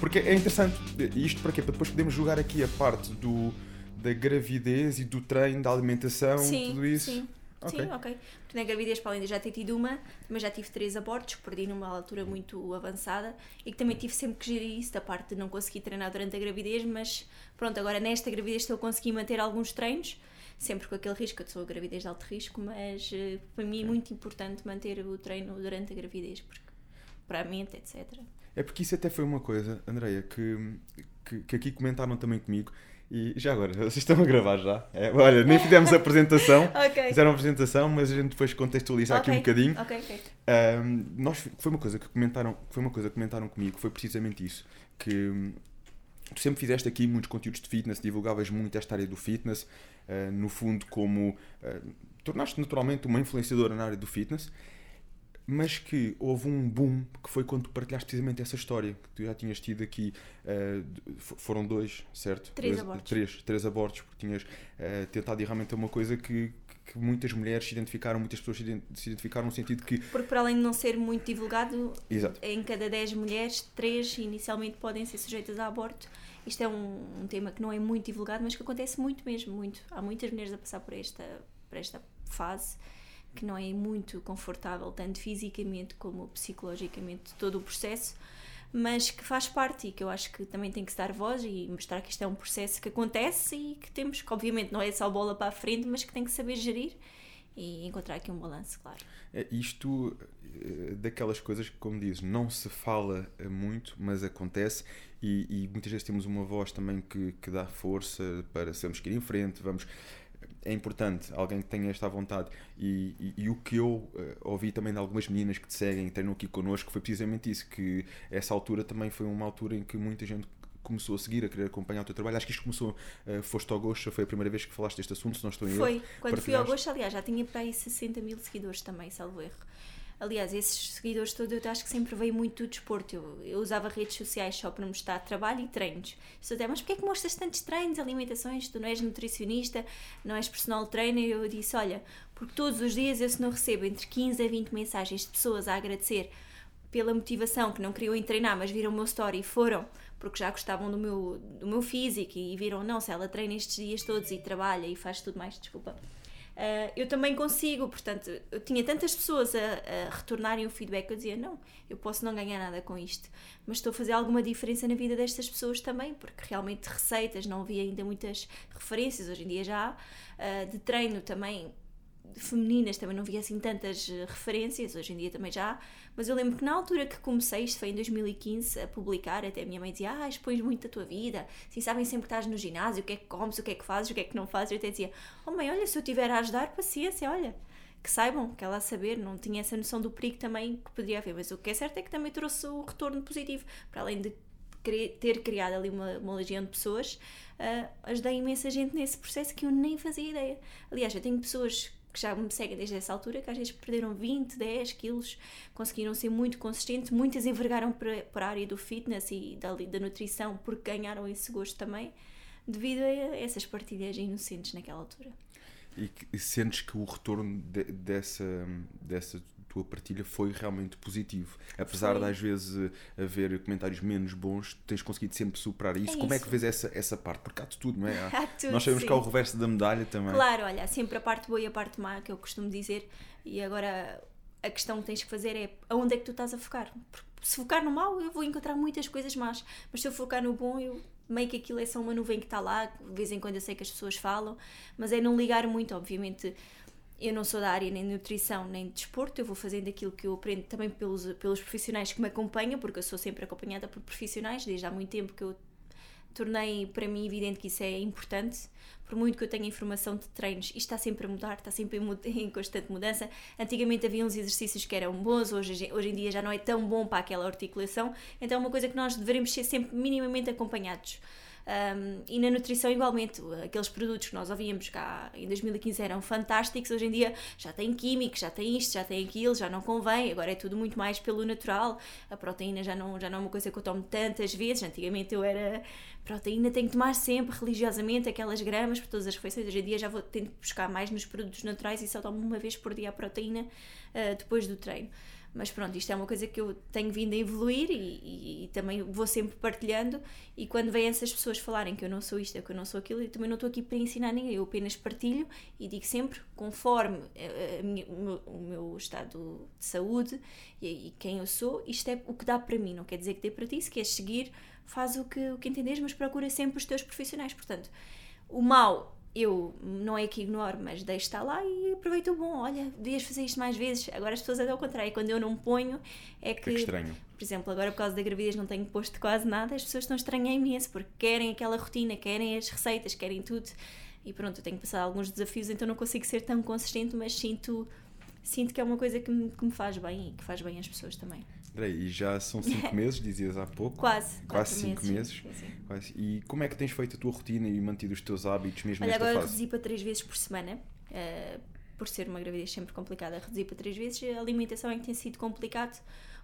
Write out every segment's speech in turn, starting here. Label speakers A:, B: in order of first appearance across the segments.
A: Porque é interessante, isto para quê? Para depois podermos jogar aqui a parte do, da gravidez e do treino, da alimentação,
B: Sim,
A: tudo isso.
B: sim. Sim, ok. Porque na gravidez, para além de já ter tido uma, também já tive três abortos, perdi numa altura muito avançada e que também tive sempre que gerir isso, da parte de não conseguir treinar durante a gravidez, mas pronto, agora nesta gravidez estou a conseguir manter alguns treinos, sempre com aquele risco, eu sou a gravidez de alto risco, mas eh, para mim é muito importante manter o treino durante a gravidez, porque para a mente, etc.
A: É porque isso até foi uma coisa, Andreia, que, que, que aqui comentaram também comigo. E já agora, vocês estão a gravar já? É, olha, nem fizemos a apresentação.
B: Ok.
A: Fizeram a apresentação, mas a gente depois contextualiza aqui um bocadinho.
B: Ok, ok.
A: Ahm, nós, foi uma coisa que comentaram, foi uma coisa que comentaram comigo, foi precisamente isso, que hum, tu sempre fizeste aqui muitos conteúdos de fitness, divulgavas muito esta área do fitness, ah, no fundo como ah, tornaste naturalmente uma influenciadora na área do fitness, mas que houve um boom que foi quando tu partilhaste precisamente essa história, que tu já tinhas tido aqui, f- foram dois, certo?
B: Três
A: Dois-
B: abortos.
A: Três, três abortos, porque tinhas ah, tentado e realmente é uma coisa que, que muitas mulheres se identificaram, muitas pessoas se ident- se identificaram no sentido que
B: Porque para além de não ser muito divulgado,
A: Exato.
B: em cada 10 mulheres, 3 inicialmente podem ser sujeitas a aborto. Isto é um, um tema que não é muito divulgado, mas que acontece muito mesmo, muito. Há muitas mulheres a passar por esta, por esta fase que não é muito confortável, tanto fisicamente como psicologicamente, todo o processo, mas que faz parte e que eu acho que também tem que se dar voz e mostrar que isto é um processo que acontece e que temos que, obviamente, não é só bola para a frente, mas que tem que saber gerir e encontrar aqui um balanço, claro.
A: É, isto eh, daquelas coisas que, como dizes, não se fala eh, muito, mas acontece e, e muitas vezes temos uma voz também que, que dá força para sermos que ir em frente, vamos. É importante alguém que tenha esta vontade e, e- e o que eu eh, ouvi também de algumas meninas que te seguem e treinam aqui connosco foi precisamente isso, que essa altura também foi uma altura em que muita gente começou a seguir, a querer acompanhar o teu trabalho. Acho que isto começou, eh, foste ao Gosto, foi a primeira vez que falaste deste assunto, se não estou em erro.
B: Foi, quando fui ao. Gosto, aliás, já tinha para aí 60 mil seguidores também, salvo erro. Aliás, esses seguidores todos eu acho que sempre veio muito do desporto. Eu, eu usava redes sociais só para mostrar trabalho e treinos. Estou até, mas porquê é que mostras tantos treinos, alimentações? Tu não és nutricionista, não és personal trainer? Eu disse, olha, porque todos os dias eu se não recebo entre 15 a 20 mensagens de pessoas a agradecer pela motivação, que não queriam ir treinar, mas viram o meu story e foram, porque já gostavam do meu, do meu físico e viram, não, se ela treina estes dias todos e trabalha e faz tudo mais, desculpa. Ah, eu também consigo, portanto, eu tinha tantas pessoas a, a retornarem o feedback que eu dizia: não, eu posso não ganhar nada com isto, mas estou a fazer alguma diferença na vida destas pessoas também, porque realmente receitas, não havia ainda muitas referências, hoje em dia já há, ah, de treino também femininas também não via assim tantas eh, referências, hoje em dia também já mas eu lembro que na altura que comecei, isto foi em 2015, a publicar, até a minha mãe dizia, ah, expões muito a tua vida, assim, sabem sempre que estás no ginásio, o que é que comes, o que é que fazes, o que é que não fazes, eu até dizia, oh mãe, olha, se eu tiver a ajudar, paciência, olha, que saibam, que ela a saber, não tinha essa noção do perigo também que poderia haver, mas o que é certo é que também trouxe o retorno positivo, para além de ter criado ali uma, uma legião de pessoas, ah, ajudei imensa gente nesse processo que eu nem fazia ideia. Aliás, eu tenho pessoas que já me seguem desde essa altura, que às vezes perderam 20, 10 quilos, conseguiram ser muito consistentes, muitas envergaram para, para a área do fitness e da, da nutrição porque ganharam esse gosto também, devido a essas partilhas inocentes naquela altura.
A: E, que- e sentes que o retorno de- dessa, dessa tua partilha foi realmente positivo. Apesar
B: Foi.
A: de às vezes haver comentários menos bons, tens conseguido sempre superar isso.
B: É
A: Como é
B: isso.
A: que vês essa, essa parte? Porque há de tudo, não é? Há-
B: Há tudo,
A: Nós sabemos que há o
B: sim.
A: reverso da medalha também.
B: Claro, olha, há sempre a parte boa e a parte má que eu costumo dizer, e agora a questão que tens que fazer é aonde é que tu estás a focar. Porque se focar no mau, eu vou encontrar muitas coisas más, mas se eu focar no bom, eu meio que aquilo é só uma nuvem que está lá, de vez em quando eu sei que as pessoas falam, mas é não ligar muito, obviamente. Eu não sou da área nem de nutrição nem de desporto, eu vou fazendo aquilo que eu aprendo também pelos, pelos profissionais que me acompanham, porque eu sou sempre acompanhada por profissionais, desde há muito tempo que eu tornei para mim evidente que isso é importante. Por muito que eu tenha informação de treinos, isto está sempre a mudar, está sempre em, constante mudança. Antigamente havia uns exercícios que eram bons, hoje, hoje em dia já não é tão bom para aquela articulação, então é uma coisa que nós devemos ser sempre minimamente acompanhados. Um, e na nutrição, igualmente, aqueles produtos que nós ouvíamos cá em 2015 eram fantásticos, hoje em dia já tem químicos, já tem isto, já tem aquilo, já não convém, agora é tudo muito mais pelo natural. A proteína já não, já não é uma coisa que eu tomo tantas vezes, antigamente eu era proteína, tenho que tomar sempre religiosamente aquelas gramas por todas as refeições, hoje em dia já vou tendo que buscar mais nos produtos naturais e só tomo uma vez por dia a proteína uh, depois do treino. Mas pronto, isto é uma coisa que eu tenho vindo a evoluir e, e, e, também vou sempre partilhando. E quando vêm essas pessoas falarem que eu não sou isto, que eu não sou aquilo, eu também não estou aqui para ensinar ninguém, eu apenas partilho e digo sempre, conforme a, eh, a minha, o, meu, o, meu, estado de saúde e, e, quem eu sou, isto é o que dá para mim. Não quer dizer que dê para ti, se queres seguir, faz o que, o que entenderes, mas procura sempre os teus profissionais. Portanto, o mal eu não é que ignoro, mas deixo estar lá e aproveito o bom. Olha, devias fazer isto mais vezes. Agora as pessoas até ao contrário, quando eu não ponho, é que.
A: É estranho.
B: Por exemplo, agora por causa da gravidez não tenho posto quase nada, as pessoas estão estranhando imenso porque querem aquela rotina, querem as receitas, querem tudo. E pronto, eu tenho passado alguns desafios, então não consigo ser tão consistente, mas sinto, sinto que é uma coisa que me, que me faz bem e que faz bem às pessoas também.
A: E já são 5 meses, dizias há pouco.
B: Quase.
A: Quase 5 meses. meses. E como é que tens feito a tua rotina e mantido os teus hábitos mesmo
B: Olha,
A: nesta
B: agora
A: fase?
B: reduzi para 3 vezes por semana. Uh, por ser uma gravidez sempre complicada, reduzi para 3 vezes. A alimentação é que tem sido complicado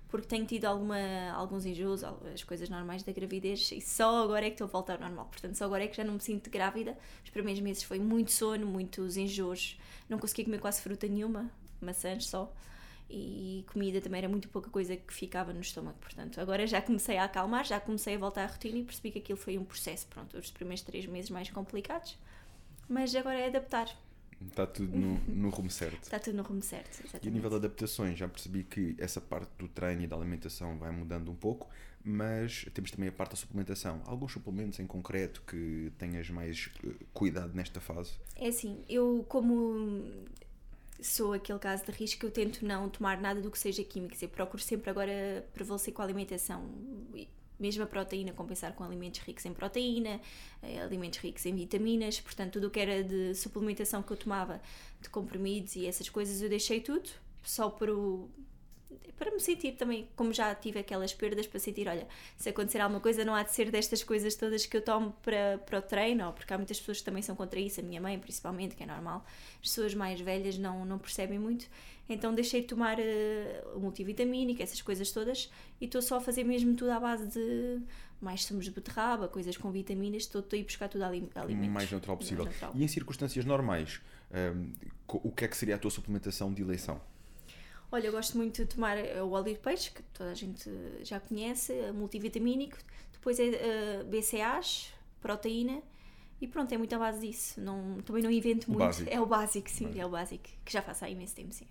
B: porque tenho tido alguma, alguns enjoos, as coisas normais da gravidez e só agora é que estou a voltar ao normal. Portanto, só agora é que já não me sinto grávida. Os primeiros meses foi muito sono, muitos enjoos. Não consegui comer quase fruta nenhuma, maçãs só e comida também era muito pouca coisa que ficava no estômago. Portanto, agora já comecei a acalmar, já comecei a voltar à rotina e percebi que aquilo foi um processo. Pronto, os primeiros três meses mais complicados, mas agora é adaptar.
A: Está tudo no, no rumo certo.
B: Está tudo no rumo certo. Exatamente.
A: E a nível de adaptações, já percebi que essa parte do treino e da alimentação vai mudando um pouco, mas temos também a parte da suplementação. Alguns suplementos em concreto que tenhas mais uh, cuidado nesta fase?
B: É assim, eu como sou aquele caso de risco que eu tento não tomar nada do que seja químico. Eu procuro sempre agora prevalecer com a alimentação. Mesmo a proteína, compensar com alimentos ricos em proteína, eh, alimentos ricos em vitaminas. Portanto, tudo o que era de suplementação que eu tomava, de comprimidos e essas coisas, eu deixei tudo. Só para o, para me sentir também, como já tive aquelas perdas, para sentir, olha, se acontecer alguma coisa, não há de ser destas coisas todas que eu tomo para, para o treino, porque há muitas pessoas que também são contra isso, a minha mãe principalmente, que é normal, as pessoas mais velhas não, não percebem muito, então deixei de tomar uh, multivitamínico, essas coisas todas, e estou só a fazer mesmo tudo à base de mais sumos de beterraba, coisas com vitaminas, estou, estou a ir buscar tudo alimentos. O
A: mais natural possível. Mais natural. E em circunstâncias normais, um, ehm, o que é que seria a tua suplementação de eleição?
B: Olha, eu gosto muito de tomar eh, o óleo de peixe, que toda a gente já conhece, multivitamínico, depois é uh, eh, BCAAs, proteína, e pronto, é muito à base disso. Não, também não invento muito.
A: Básico.
B: É o básico, sim, é o básico, que já faço há imenso tempo, sim.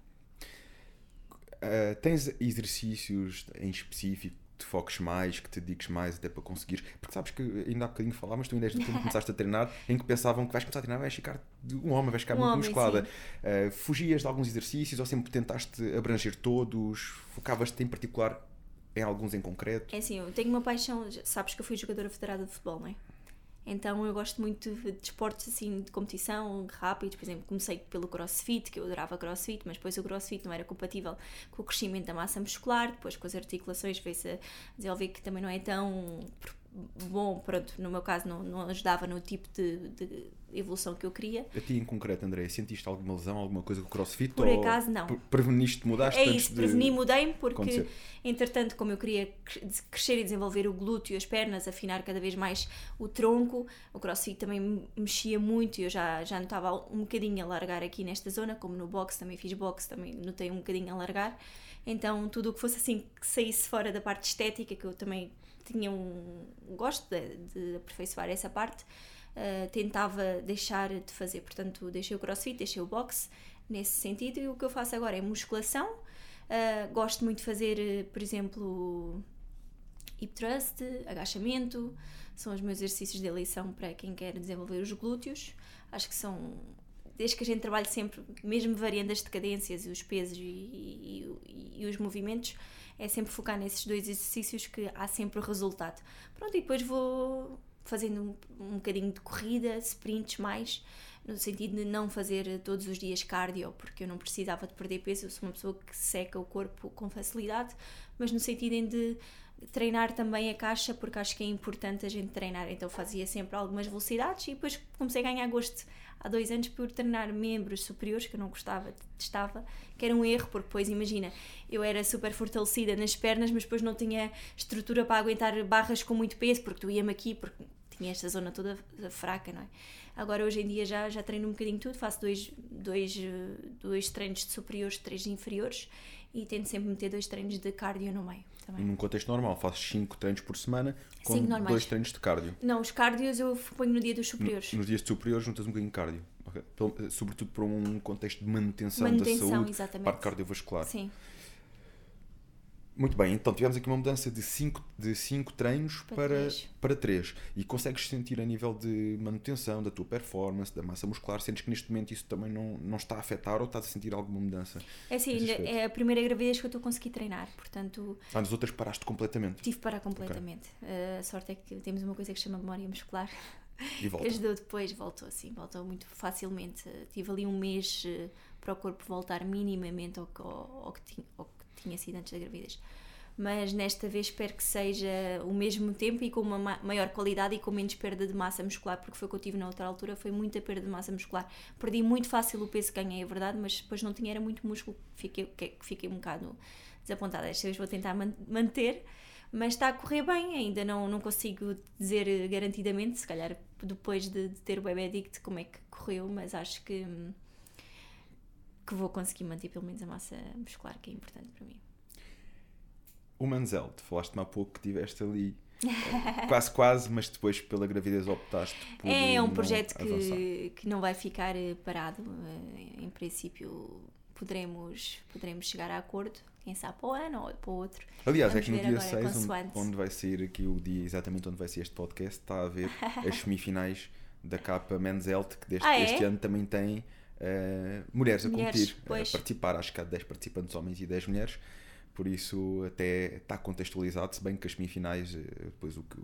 A: Uh, tens exercícios em específico te foques mais, que te dediques mais até para conseguir. Porque sabes que ainda há bocadinho falávamos, tu ainda desde tempo começaste a treinar, em que pensavam que vais começar a treinar, vais ficar um homem, vais ficar um muito homem, musculada. Uh, fugias de alguns exercícios ou sempre tentaste abranger todos? Focavas-te em particular em alguns em concreto?
B: É assim, eu tenho uma paixão, sabes que eu fui jogadora federada de futebol, não é? Então eu gosto muito de, esportes assim de competição, rápidos. Por exemplo, comecei pelo crossfit, que eu adorava crossfit, mas depois o crossfit não era compatível com o crescimento da massa muscular. Depois com as articulações veio-se a desenvolver que também não é tão bom, pronto, no meu caso não, não ajudava no tipo de, de, evolução que eu queria.
A: A ti em concreto, André, sentiste alguma lesão, alguma coisa com o crossfit?
B: Por acaso não.
A: Preveniste, mudaste
B: É isso, preveni, mudei-me porque, acontecer. entretanto, como eu queria crescer e desenvolver o glúteo, as pernas, afinar cada vez mais o tronco, o crossfit também mexia muito e eu já, já notava um bocadinho a largar aqui nesta zona, como no boxe, também fiz boxe, também notei um bocadinho a largar. Então, tudo o que fosse assim, que saísse fora da parte estética, que eu também tinha um gosto de, de aperfeiçoar essa parte, uh, tentava deixar de fazer. Portanto, deixei o crossfit, deixei o boxe nesse sentido e o que eu faço agora é musculação. Uh, gosto muito de fazer, por exemplo, hip thrust, agachamento, são os meus exercícios de eleição para quem quer desenvolver os glúteos. Acho que são, desde que a gente trabalhe sempre, mesmo variando as decadências, os pesos e, e, e, e os movimentos, é sempre focar nesses dois exercícios que há sempre o resultado. Pronto, e depois vou fazendo um, um bocadinho de corrida, sprints mais, no sentido de não fazer todos os dias cardio, porque eu não precisava de perder peso, eu sou uma pessoa que seca o corpo com facilidade, mas no sentido de treinar também a caixa, porque acho que é importante a gente treinar. Então fazia sempre algumas velocidades e depois comecei a ganhar gosto há dois anos por treinar membros superiores que eu não gostava, testava, que era um erro, porque depois imagina, eu era super fortalecida nas pernas, mas depois não tinha estrutura para aguentar barras com muito peso, porque tu ia-me aqui, porque tinha esta zona toda fraca, não é? Agora hoje em dia já, já treino um bocadinho tudo, faço dois, dois, dois treinos de superiores, três de inferiores e tento sempre meter dois treinos de cardio no meio. Também.
A: Num contexto normal, fazes 5 treinos por semana com
B: Cinco
A: dois treinos de cardio.
B: Não, os cardios eu ponho no dia dos superiores.
A: Nos dias superiores juntas um bocadinho de cardio. ok? Pelo- eh, Sobretudo para um contexto de manutenção,
B: Manutenção,
A: da saúde,
B: exatamente.
A: parte cardiovascular.
B: Sim,
A: Muito bem, então tivemos aqui uma mudança de 5 de cinco treinos
B: Para
A: para,
B: três.
A: para 3. E consegues sentir a nível de manutenção da tua performance, da massa muscular, sentes que neste momento isso também não, não está a afetar ou estás a sentir alguma mudança?
B: é
A: aspecto.
B: é a primeira gravidez que eu estou a conseguir treinar, portanto
A: Ah, nas outras paraste completamente
B: tive que parar completamente. a sorte é que temos uma coisa que se chama memória muscular,
A: e
B: que
A: volta.
B: ajudou depois, voltou assim, voltou muito facilmente. Tive ali um mês eh, para o corpo voltar minimamente ao, que- ao, ao que, tinha, ao que tinha sido antes da gravidez. Mas nesta vez espero que seja o mesmo tempo e com uma ma- maior qualidade e com menos perda de massa muscular, porque foi o que eu tive na outra altura, foi muita perda de massa muscular. Perdi muito fácil o peso que ganhei, é verdade, mas depois não tinha era muito músculo, fiquei, que- fiquei um bocado desapontada. Esta vez vou tentar man- manter, mas está a correr bem, ainda não, não consigo dizer garantidamente, se calhar depois de, de ter o bebê addict como é que correu, mas acho que, hum, que vou conseguir manter pelo menos a massa muscular, que é importante para mim.
A: O Manzel, tu falaste-me há pouco que tiveste ali quase quase, mas depois pela gravidez optaste por
B: É um projeto
A: avançar.
B: que, que não vai ficar eh, parado. Eh, Em princípio, poderemos, poderemos chegar a acordo, quem sabe para o ano ou para o outro.
A: Aliás,
B: Vamos
A: é que no dia
B: agora,
A: 6, onde, onde vai sair aqui o dia exatamente onde vai ser este podcast, está a ver as semifinais da capa Men's Health, que deste,
B: Ah, é?
A: este ano também tem eh, mulheres a
B: Mulheres,
A: competir, a
B: pois.
A: participar. Acho que há 10 participantes homens e 10 mulheres, por isso até está contextualizado, se bem que as semifinais, eh, depois o que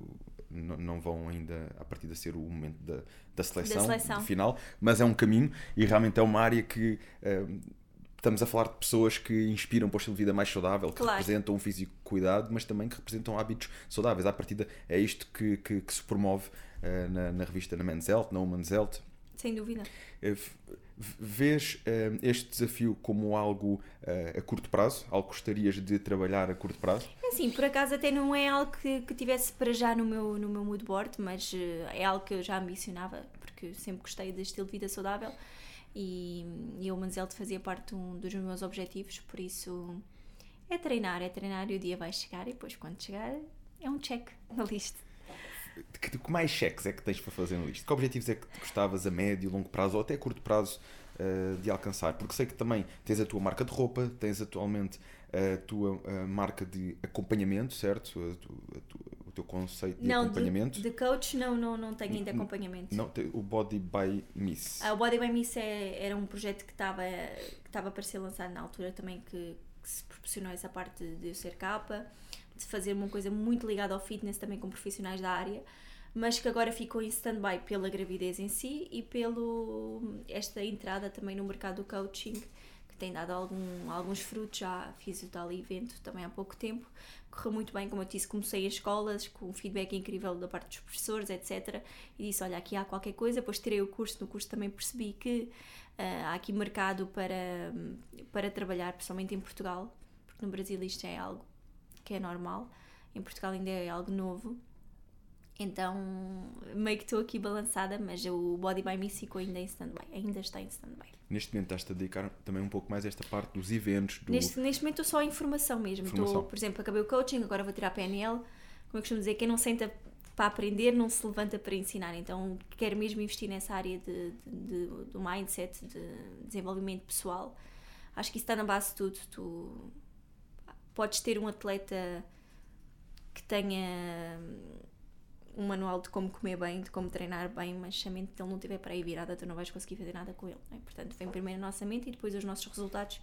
A: não vão ainda a partir de ser o momento da, da seleção,
B: seleção.
A: do final, mas é um caminho e realmente é uma área que eh, estamos a falar de pessoas que inspiram para o estilo de vida mais saudável, que
B: Claro.
A: representam um físico cuidado, mas também que representam hábitos saudáveis. À partida é isto que, que, que se promove eh, na, na revista na Men's Health, na Women's Health.
B: Sem dúvida.
A: Eh, v- Vês eh, este desafio como algo eh, a curto prazo? Algo que gostarias de trabalhar a curto prazo?
B: É Assim, por acaso até não é algo que, que tivesse para já no meu, no meu mood board, mas eh, é algo que eu já ambicionava, porque sempre gostei de estilo de vida saudável e, e o Manzelt fazia parte um dos meus objetivos, por isso é treinar, é treinar e o dia vai chegar e depois quando chegar é um check na lista.
A: Que, que mais cheques é que tens para fazer nisto? Que objetivos é que gostavas a médio, longo prazo ou até a curto prazo eh, de alcançar? Porque sei que também tens a tua marca de roupa, tens atualmente a tua eh, marca de acompanhamento, certo? A tu- a tu- o teu conceito de
B: não,
A: acompanhamento.
B: de, de coach não, não, não tenho ainda acompanhamento.
A: Não, o Body by Miss.
B: Ah, o Body by Miss é- era um projeto que estava que estava para ser lançado na altura também que, que se proporcionou essa parte de eu ser capa, de fazer uma coisa muito ligada ao fitness também com profissionais da área, mas que agora ficou em stand-by pela gravidez em si e pelo esta entrada também no mercado do coaching que tem dado algum, alguns frutos, já fiz o tal evento também há pouco tempo, correu muito bem, como eu disse, comecei as escolas com um feedback incrível da parte dos professores, etc. E disse, olha, aqui há qualquer coisa, depois tirei o curso, no curso também percebi que ah, há aqui mercado para, para trabalhar, principalmente em Portugal, porque no Brasil isto é algo que é normal, em Portugal ainda é algo novo. Então, meio que estou aqui balançada, mas o Body by Miss ficou ainda em stand-by, ainda está em stand-by.
A: Neste momento estás-te a dedicar também um pouco mais a esta parte dos eventos, do...
B: Neste, neste momento estou só em informação mesmo.
A: Informação.
B: Estou, por exemplo, acabei o coaching, agora vou tirar a PNL. Como eu costumo dizer, quem não senta para aprender não se levanta para ensinar. Então quero mesmo investir nessa área de, de- de- do mindset, de desenvolvimento pessoal. Acho que isso está na base de tudo. Tu podes ter um atleta que tenha um manual de como comer bem, de como treinar bem, mas se a mente dele não estiver para aí virada, tu não vais conseguir fazer nada com ele. é? Portanto, vem primeiro a nossa mente e depois os nossos resultados.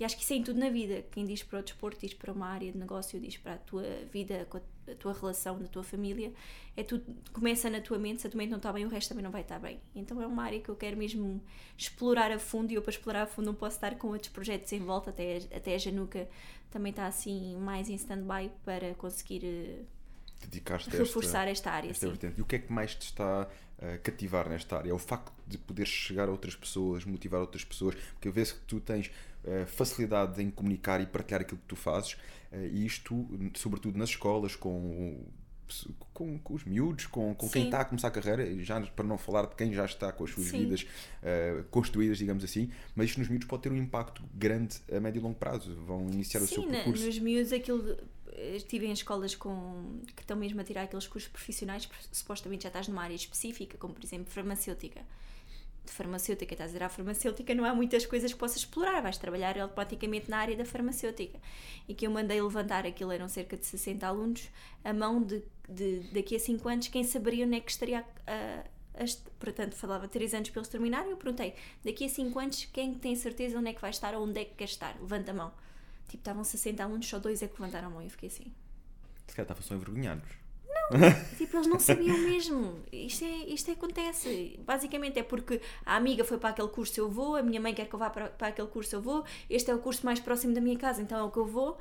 B: E acho que isso é em tudo na vida. Quem diz para o desporto, diz para uma área de negócio, diz para a tua vida, com a, tua relação, da tua família. É tudo, começa na tua mente, se a tua mente não está bem, o resto também não vai estar bem. Então é uma área que eu quero mesmo explorar a fundo e eu para explorar a fundo não posso estar com outros projetos em volta, até, até a Januca também está assim mais em stand-by para conseguir eh,
A: dedicar-te a esta-
B: reforçar esta área.
A: esta
B: sim.
A: E o que é que mais te está a cativar nesta área? É o facto de poder chegar a outras pessoas, motivar outras pessoas, porque eu vejo que tu tens eh, facilidade em comunicar e partilhar aquilo que tu fazes, eh, e isto, sobretudo nas escolas, com com, com os miúdos, com, com quem está a começar a carreira, já para não falar de quem já está com as suas Sim. vidas uh, construídas, digamos assim, mas isto nos miúdos pode ter um impacto grande a médio e longo prazo. Vão iniciar
B: Sim,
A: o seu percurso.
B: Nos miúdos, aquilo. Estive em escolas com, que estão mesmo a tirar aqueles cursos profissionais, supostamente já estás numa área específica, como por exemplo farmacêutica de farmacêutica, estás a dizer à farmacêutica, não há muitas coisas que possas explorar, vais trabalhar automaticamente na área da farmacêutica. E que eu mandei levantar, aquilo eram cerca de 60 alunos, a mão de, de daqui a 5 anos, quem saberia onde é que estaria a, portanto, falava 3 anos para eles terminarem, eu perguntei, daqui a 5 anos, quem tem certeza onde é que vai estar ou onde é que quer estar? Levanta a mão. Tipo, estavam 60 alunos, só dois é que levantaram a mão e eu fiquei assim.
A: Se calhar estavam só envergonhados.
B: Tipo, eles não sabiam mesmo. Isto, é, isto é, acontece. Basicamente é porque a amiga foi para aquele curso, eu vou, a minha mãe quer que eu vá para, para aquele curso, eu vou, este é o curso mais próximo da minha casa, então é o que eu vou.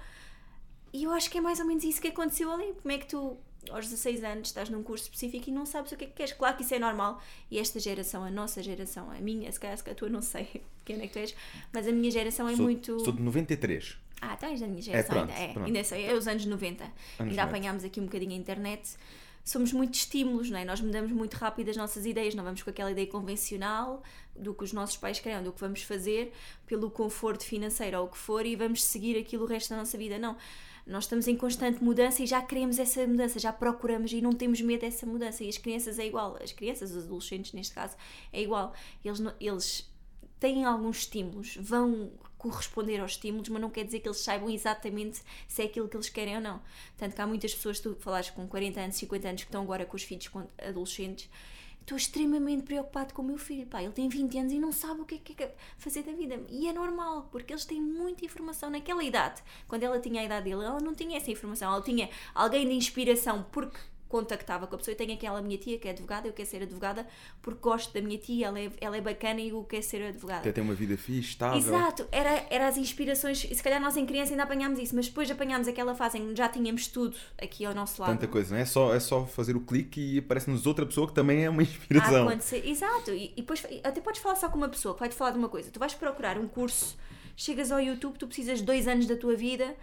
B: E eu acho que é mais ou menos isso que aconteceu ali. Como é que tu, aos 16 anos, estás num curso específico e não sabes o que é que queres? Claro que isso é normal. E esta geração, a nossa geração, a minha, se calhar, a tua, não sei quem é que tu és, mas a minha geração é
A: sou,
B: muito.
A: Sou de 93.
B: Ah, tens da minha geração é, pronto, ainda. É, pronto. ainda sei, é os anos 90. Anos ainda apanhámos aqui um bocadinho a internet. Somos muito estímulos, não é? Nós mudamos muito rápido as nossas ideias, não vamos com aquela ideia convencional do que os nossos pais querem, do que vamos fazer pelo conforto financeiro ou o que for e vamos seguir aquilo o resto da nossa vida. Não. Nós estamos em constante mudança e já queremos essa mudança, já procuramos e não temos medo dessa mudança. E as crianças é igual, as crianças, os adolescentes neste caso, é igual. Eles, eles têm alguns estímulos, vão corresponder aos estímulos, mas não quer dizer que eles saibam exatamente se é aquilo que eles querem ou não. Tanto que há muitas pessoas, tu falaste com 40 anos, 50 anos, que estão agora com os filhos adolescentes. Estou extremamente preocupado com o meu filho. Pá, ele tem 20 anos e não sabe o que é que é fazer da vida. E é normal, porque eles têm muita informação naquela idade. Quando ela tinha a idade dele, ela não tinha essa informação. Ela tinha alguém de inspiração, porque contactava com a pessoa. Eu tenho aquela minha tia que é advogada, eu quero ser advogada porque gosto da minha tia, ela é, ela é bacana e eu quero ser advogada.
A: Até tem uma vida fixe, estável.
B: Exato, era, era as inspirações, e se calhar nós em criança ainda apanhámos isso, mas depois apanhámos aquela fase em que já tínhamos tudo aqui ao nosso lado.
A: Tanta coisa, não é? Só, é só fazer o clique e aparece-nos outra pessoa que também é uma inspiração.
B: Ah, acontecer. Exato, e, e depois até podes falar só com uma pessoa que vai-te falar de uma coisa. Tu vais procurar um curso, chegas ao YouTube, tu precisas de dois anos da tua vida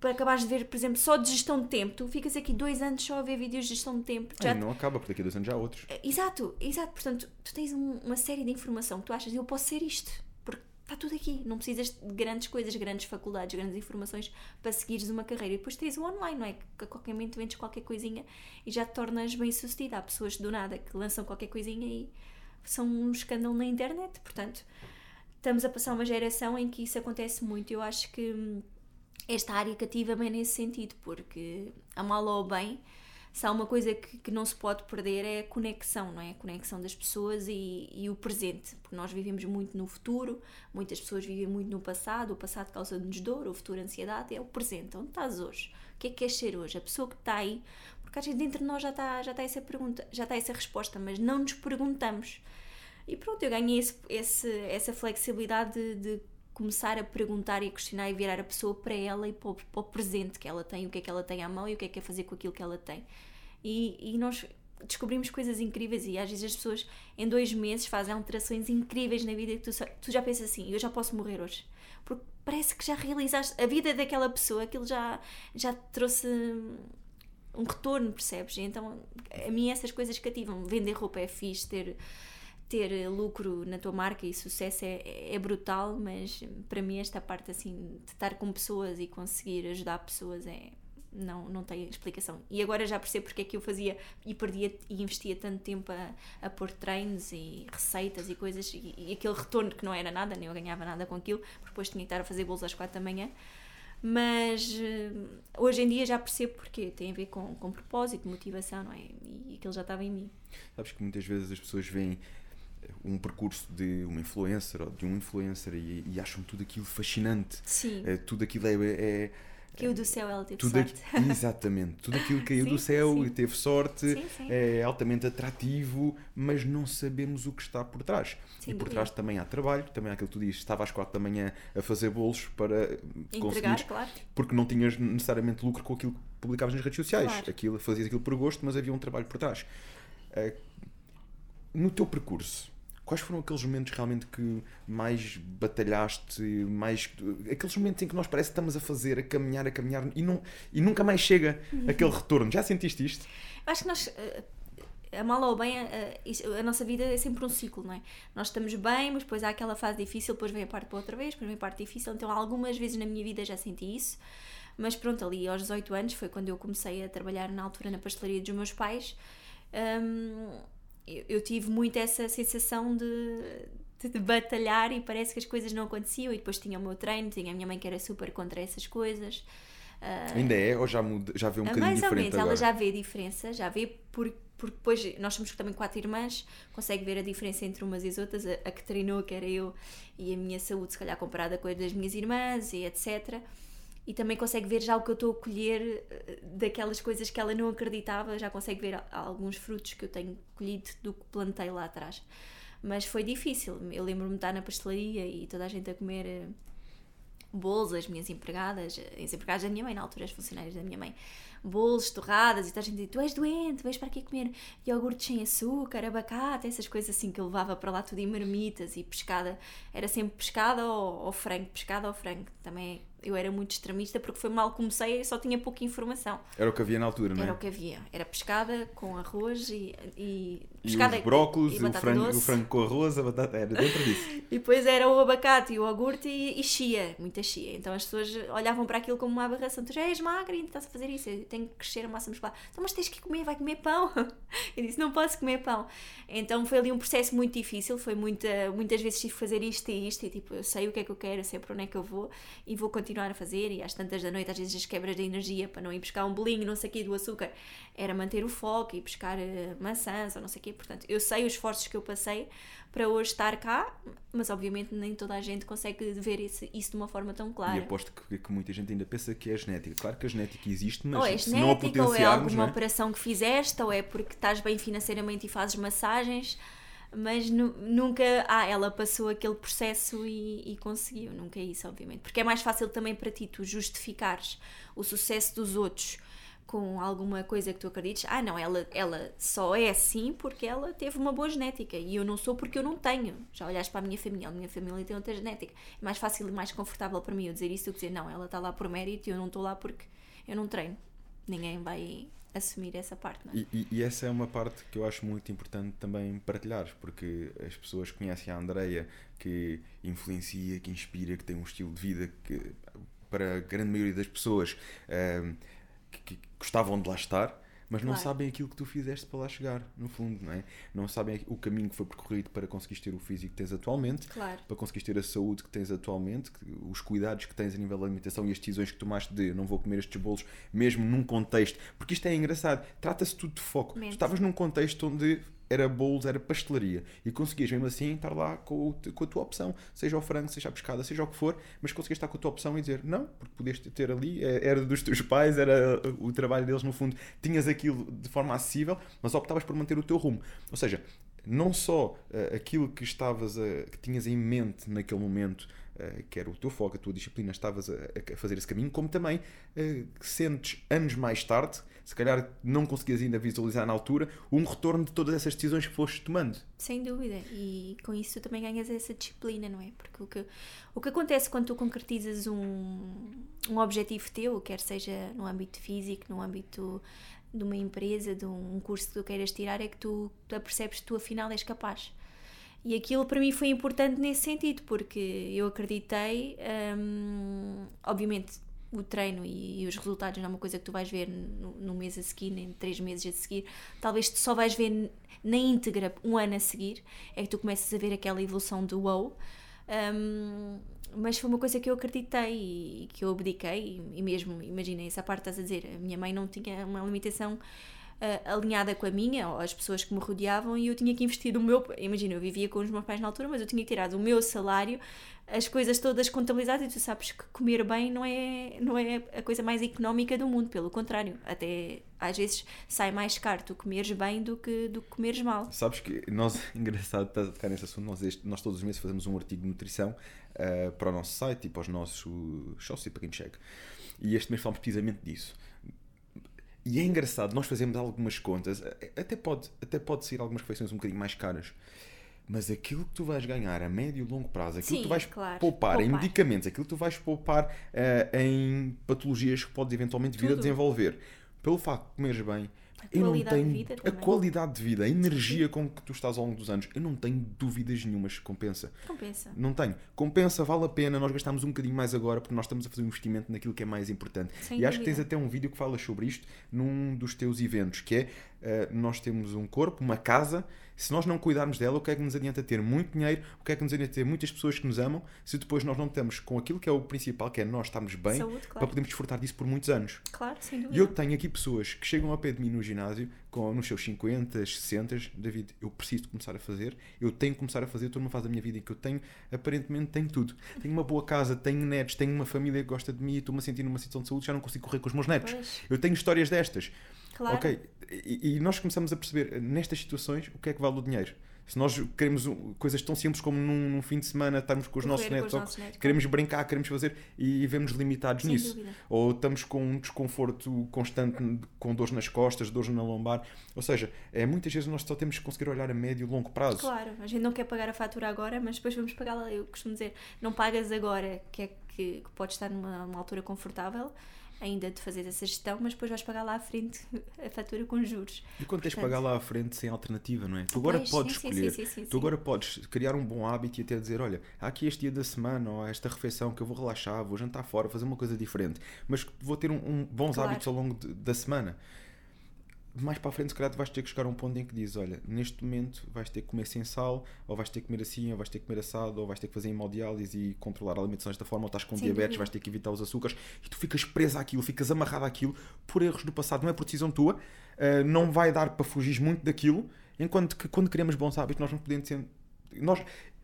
B: para acabares de ver, por exemplo, só de gestão de tempo, tu ficas aqui dois anos só a ver vídeos de gestão de tempo.
A: Já... não acaba, porque daqui a dois anos já há outros.
B: É, exato, exato. Portanto, tu tens um, uma série de informação que tu achas, eu posso ser isto, porque está tudo aqui. Não precisas de grandes coisas, grandes faculdades, grandes informações para seguires uma carreira. E depois tens o online, não é? Que a qualquer momento vendes qualquer coisinha e já te tornas bem sucedida. Há pessoas do nada que lançam qualquer coisinha e são um escândalo na internet. Portanto, estamos a passar uma geração em que isso acontece muito. Eu acho que hum, esta área cativa bem nesse sentido, porque a mal ou bem, se há uma coisa que, que, não se pode perder é a conexão, não é? A conexão das pessoas e, e, o presente, porque nós vivemos muito no futuro, muitas pessoas vivem muito no passado, o passado causa-nos dor, o futuro ansiedade, é o presente, onde estás hoje? O que é que queres ser hoje? A pessoa que está aí, porque às vezes dentro de nós já está, já está essa pergunta, já está essa resposta, mas não nos perguntamos. E pronto, eu ganhei esse, esse, essa flexibilidade de, de começar a perguntar e a questionar e virar a pessoa para ela e para o, para o, presente que ela tem, o que é que ela tem à mão e o que é que é fazer com aquilo que ela tem. E, e nós descobrimos coisas incríveis e às vezes as pessoas em dois meses fazem alterações incríveis na vida que tu, tu já pensas assim, eu já posso morrer hoje. Porque parece que já realizaste a vida daquela pessoa, aquilo já, já trouxe um retorno, percebes? Então a mim essas coisas cativam. Vender roupa é fixe, ter ter lucro na tua marca e sucesso é, é brutal, mas para mim esta parte assim de estar com pessoas e conseguir ajudar pessoas é não, não tem explicação. E agora já percebo porque é que eu fazia e perdia e investia tanto tempo a, a pôr treinos e receitas e coisas e, e, aquele retorno que não era nada, nem eu ganhava nada com aquilo, porque depois tinha que estar a fazer bolos às quatro da manhã. Mas uh, hoje em dia já percebo porque tem a ver com, com propósito, motivação, não é? E aquilo já estava em mim.
A: Sabes que muitas vezes as pessoas veem um percurso de uma influencer ou de um influencer e, e acham tudo aquilo fascinante.
B: Sim.
A: É, tudo aquilo é, é
B: Caiu do céu, ela teve
A: tudo
B: sorte.
A: Aqui, exatamente. Tudo aquilo caiu sim, do céu sim. e teve sorte, sim, é altamente atrativo, mas não sabemos o que está por trás. e por trás também há trabalho, também há aquilo que tu dizes, estava às quatro da manhã a fazer bolos para
B: conseguir. Claro.
A: Porque não tinhas necessariamente lucro com aquilo que publicavas nas redes sociais.
B: Claro.
A: Aquilo, fazias aquilo por gosto, mas havia um trabalho por trás. Uh, no teu percurso, quais foram aqueles momentos realmente que mais batalhaste, mais aqueles momentos em que nós parece que estamos a fazer, a caminhar, a caminhar e, não, e nunca mais chega aquele retorno? Já sentiste isto?
B: Acho que nós eh, a mal ou bem, a, a, a, nossa vida é sempre um ciclo, não é? Nós estamos bem, mas depois há aquela fase difícil, depois vem a parte para outra vez, depois vem a parte difícil. Então, algumas vezes na minha vida já senti isso. Mas pronto, ali aos 18 anos foi quando eu comecei a trabalhar na altura na pastelaria dos meus pais. Um, eu, eu, tive muito essa sensação de, de, de, batalhar e parece que as coisas não aconteciam. E depois tinha o meu treino, tinha a minha mãe que era super contra essas coisas.
A: Uh, Ainda é? Ou já, muda, já vê um bocadinho
B: mais
A: diferente?
B: Mais ou menos,
A: agora?
B: ela já vê a diferença, já vê porque porque depois nós somos também quatro irmãs, consegue ver a diferença entre umas e as outras, a, a que treinou, que era eu, e a minha saúde, se calhar comparada com a das minhas irmãs, e etc. E também consegue ver já o que eu estou a colher eh, daquelas coisas que ela não acreditava, já consegue ver alguns frutos que eu tenho colhido do que plantei lá atrás. Mas foi difícil, eu lembro-me de estar na pastelaria e toda a gente a comer eh, bolos, as minhas empregadas, as empregadas da minha mãe, na altura as funcionárias da minha mãe, bolos, torradas, e toda a gente dizia, tu és doente, vais para aqui comer iogurte sem açúcar, abacate, essas coisas assim que eu levava para lá tudo em marmitas e pescada, era sempre pescada ou, ou frango, pescada ou frango, também eu era muito extremista porque foi mal comecei e só tinha pouca informação.
A: Era o que havia na altura, não é?
B: Era o que havia. Era pescada com arroz e.
A: E,
B: pescada
A: e os brócolos, e, e o, frango, o frango com arroz, a batata. Era dentro disso.
B: e depois era o abacate e o iogurte e, e chia, muita chia. Então as pessoas olhavam para aquilo como uma aberração. Tu já és magra e estás a fazer isso. Eu tenho que crescer a massa muscular. Então, mas tens que comer, vai comer pão. Eu disse, não posso comer pão. Então foi ali um processo muito difícil. Foi muita, muitas vezes tive que fazer isto e isto. E tipo, eu sei o que é que eu quero, eu sei para onde é que eu vou e vou continuar a fazer. E às tantas da noite, às vezes as quebras de energia para não ir buscar um bolinho, não sei o quê, do açúcar, era manter o foco e buscar uh, maçãs ou não sei o quê. Portanto, eu sei os esforços que eu passei para hoje estar cá, mas obviamente nem toda a gente consegue ver esse, isso de uma forma tão clara.
A: E aposto que, que, muita gente ainda pensa que é genética. Claro que a genética existe, mas
B: ou é
A: se
B: genética,
A: não a potenciarmos...
B: Ou é alguma
A: é?
B: operação que fizeste, ou é porque estás bem financeiramente e fazes massagens mas nunca, ah, ela passou aquele processo e, e, conseguiu, nunca é isso, obviamente. Porque é mais fácil também para ti tu justificares o sucesso dos outros com alguma coisa que tu acredites. Ah, não, ela, ela só é assim porque ela teve uma boa genética e eu não sou porque eu não tenho. Já olhaste para a minha família, a minha família tem outra genética. É mais fácil e mais confortável para mim eu dizer isso do que dizer, não, ela está lá por mérito e eu não estou lá porque eu não treino. Ninguém vai assumir essa parte. Não
A: é? e, e, essa é uma parte que eu acho muito importante também partilhar, porque as pessoas conhecem a Andreia que influencia, que inspira, que tem um estilo de vida que, para a grande maioria das pessoas, que, que gostavam de lá estar mas não claro. sabem aquilo que tu fizeste para lá chegar, no fundo, não é? Não sabem o caminho que foi percorrido para conseguires ter o físico que tens atualmente,
B: claro.
A: para conseguires ter a saúde que tens atualmente, os cuidados que tens a nível da alimentação e as decisões que tomaste de não vou comer estes bolos, mesmo num contexto, porque isto é engraçado, trata-se tudo de foco. Tu estavas num contexto onde era bolos, era pastelaria. E conseguias mesmo assim estar lá com, com, a tua opção, seja o frango, seja a pescada, seja o que for, mas conseguias estar com a tua opção e dizer não, porque podias ter ali, é, era dos teus pais, era o trabalho deles no fundo, tinhas aquilo de forma acessível, mas optavas por manter o teu rumo. Ou seja, não só uh, aquilo que estavas a, que tinhas em mente naquele momento, uh, que era o teu foco, a tua disciplina, estavas a, a fazer esse caminho, como também uh, sentes anos mais tarde se calhar não conseguias ainda visualizar na altura, um retorno de todas essas decisões que foste tomando.
B: Sem dúvida, e com isso tu também ganhas essa disciplina, não é? Porque o que, o que acontece quando tu concretizas um, um objetivo teu, quer seja no âmbito físico, no âmbito de uma empresa, de um curso que tu queiras tirar, é que tu percebes que tu afinal és capaz. E aquilo para mim foi importante nesse sentido, porque eu acreditei, hum, obviamente o treino e, e, os resultados não é uma coisa que tu vais ver no, no, mês a seguir, nem três meses a seguir. Talvez tu só vais ver na íntegra um ano a seguir, é que tu começas a ver aquela evolução do wow. Um, mas foi uma coisa que eu acreditei e, que eu abdiquei, e, e mesmo, imagina, essa parte estás a dizer, a minha mãe não tinha uma limitação uh, alinhada com a minha, ou as pessoas que me rodeavam, e eu tinha que investir o meu. Imagina, eu vivia com os meus pais na altura, mas eu tinha que tirar meu salário as coisas todas contabilizadas e tu sabes que comer bem não é, não é a coisa mais económica do mundo, pelo contrário, até às vezes sai mais caro tu comeres bem do que, do que comeres mal.
A: Sabes que nós, engraçado estás a tocar nesse assunto, nós, este, nós todos os meses fazemos um artigo de nutrição uh, para o nosso site e para os nossos sócios e para quem chega. E este mês falamos precisamente disso. E é engraçado, nós fazemos algumas contas, até pode, até pode ser algumas refeições um bocadinho mais caras, mas aquilo que tu vais ganhar a médio e longo prazo, aquilo
B: Sim,
A: que tu vais
B: claro.
A: poupar, em
B: Poupar.
A: medicamentos, aquilo que tu vais poupar eh, em patologias que podes eventualmente vir a
B: Tudo.
A: desenvolver, pelo facto de comeres bem, eu não
B: qualidade de
A: tenho
B: vida
A: a
B: também.
A: qualidade de vida, a energia com que tu estás ao longo dos anos, eu não tenho dúvidas nenhumas que compensa.
B: Compensa.
A: Não tenho. Compensa, vale a pena, nós gastamos um bocadinho mais agora porque nós estamos a fazer um investimento naquilo que é mais importante.
B: Sem
A: e acho que tens
B: dúvida.
A: até um vídeo que fala sobre isto num dos teus eventos, que é eh, nós temos um corpo, uma casa, se nós não cuidarmos dela, o que é que nos adianta ter muito dinheiro, o que é que nos adianta ter muitas pessoas que nos amam, se depois nós não estamos com aquilo que é o principal, que é nós estarmos bem,
B: Saúde,
A: para
B: claro.
A: podermos desfrutar disso por muitos anos.
B: Claro, sem
A: E
B: dúvida.
A: eu tenho aqui pessoas que chegam ao pé de mim no ginásio, com, nos seus 50, 60, David, eu preciso começar a fazer, eu tenho que começar a fazer, estou numa fase da minha vida em que eu tenho, aparentemente tenho tudo. Tenho uma boa casa, tenho netos, tenho uma família que gosta de mim, estou-me a sentir numa situação de saúde, já não consigo correr com os meus netos.
B: Pois,
A: Eu tenho histórias destas.
B: Claro.
A: Ok, e, e nós começamos a perceber, nestas situações, o que é que vale o dinheiro? Se nós queremos um- coisas tão simples como num, num fim de semana estarmos com os
B: Correr
A: nossos
B: com os
A: netos, ou
B: nossos netos,
A: queremos brincar, queremos fazer e vemos limitados
B: Sem
A: nisso.
B: dúvida.
A: Ou estamos com um desconforto constante, com dores nas costas, dores na lombar. Ou seja, é, muitas vezes nós só temos que conseguir olhar a médio e longo prazo.
B: Claro, a gente não quer pagar a fatura agora, mas depois vamos pagá-la. Eu costumo dizer, não pagas agora, que é que, que pode estar numa, numa altura confortável ainda de fazer essa gestão, mas depois vais pagar lá à frente a fatura com juros.
A: E quando tens de
B: Portanto-
A: pagar lá à frente sem alternativa, não é? Tu agora
B: Pois,
A: podes
B: sim,
A: escolher.
B: sim, sim, sim,
A: Tu agora podes criar um bom hábito e até dizer: olha, há aqui este dia da semana ou esta refeição que eu vou relaxar, vou jantar fora, fazer uma coisa diferente, mas vou ter um, um- bons
B: Claro.
A: hábitos ao longo de- da semana. Mais para a frente, se calhar, vais ter que chegar a um ponto em que dizes: olha, neste momento vais ter que comer sem sal, ou vais ter que comer assim, ou vais ter que comer assado, ou vais ter que fazer hemodiálise e controlar a alimentação desta forma, ou estás com
B: Sem
A: diabetes, vais ter que evitar os açúcares, e tu ficas presa àquilo, ficas amarrado àquilo por erros do passado, não é por decisão tua, uh, não vai dar para fugir muito daquilo, enquanto que quando criamos bons hábitos, nós não podemos ser. Nós,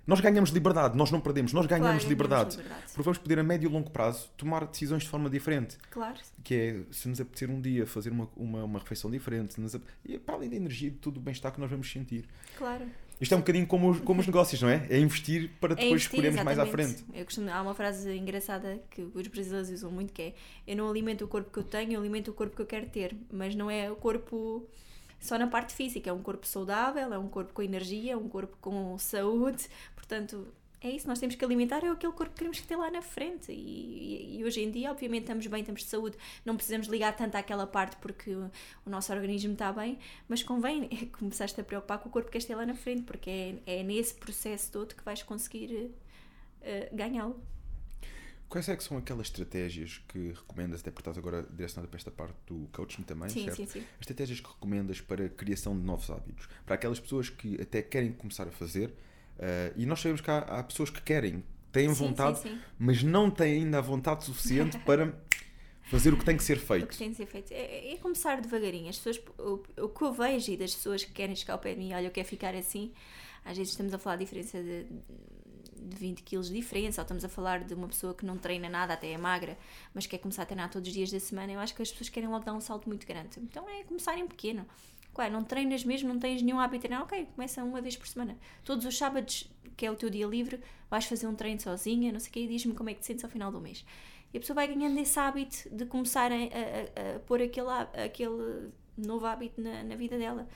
A: nós ganhamos liberdade, nós não perdemos, nós ganhamos
B: Claro,
A: liberdade.
B: ganhamos liberdade.
A: Porque vamos poder a médio e longo prazo tomar decisões de forma diferente.
B: Claro,
A: Que é, se nos apetecer um dia fazer uma, uma, uma refeição diferente, nos ap- e para além da energia e de tudo o bem-estar que nós vamos sentir.
B: claro.
A: Isto é um bocadinho como os, como os negócios, não é? É investir para
B: É
A: depois
B: investir,
A: escolhermos mais à
B: exatamente.
A: frente.
B: Eu costumo, há uma frase engraçada que os brasileiros usam muito que é eu não alimento o corpo que eu tenho, eu alimento o corpo que eu quero ter. Mas não é o corpo só na parte física, é um corpo saudável, é um corpo com energia, é um corpo com saúde. Portanto, é isso, nós temos que alimentar é aquele corpo que queremos ter lá na frente. E, e- e hoje em dia, obviamente, estamos bem, estamos de saúde, não precisamos ligar tanto àquela parte porque o, nosso organismo está bem, mas convém começaste a preocupar com o corpo que queres ter lá na frente, porque é, é nesse processo todo que vais conseguir eh, ganhá-lo.
A: Quais é que são aquelas estratégias que recomendas, até porque estás agora direcionada para esta parte do coaching também,
B: Sim,
A: certo?
B: sim, sim.
A: As estratégias que recomendas para a criação de novos hábitos? Para aquelas pessoas que até querem começar a fazer, eh, e nós sabemos que há, há pessoas que querem, têm vontade,
B: sim, sim.
A: mas não têm ainda a vontade suficiente para fazer o que tem que ser
B: O que
A: feito.
B: tem de ser feito é, é começar devagarinho. As pessoas, o, o que eu vejo e das pessoas que querem chegar ao pé de mim, olha, eu quero ficar assim, às vezes estamos a falar de diferença de, de 20 quilos de diferença, ou estamos a falar de uma pessoa que não treina nada, até é magra, mas quer começar a treinar todos os dias da semana. Eu acho que as pessoas querem logo dar um salto muito grande. Então é começar em pequeno. Claro, não treinas mesmo, não tens nenhum hábito de treinar, ok, começa uma vez por semana. Todos os sábados, que é o teu dia livre, vais fazer um treino sozinha, não sei o quê, e diz-me como é que te sentes ao final do mês. E a pessoa vai ganhando esse hábito de começar a, a- a- pôr aquele, aquele novo hábito na, na vida dela.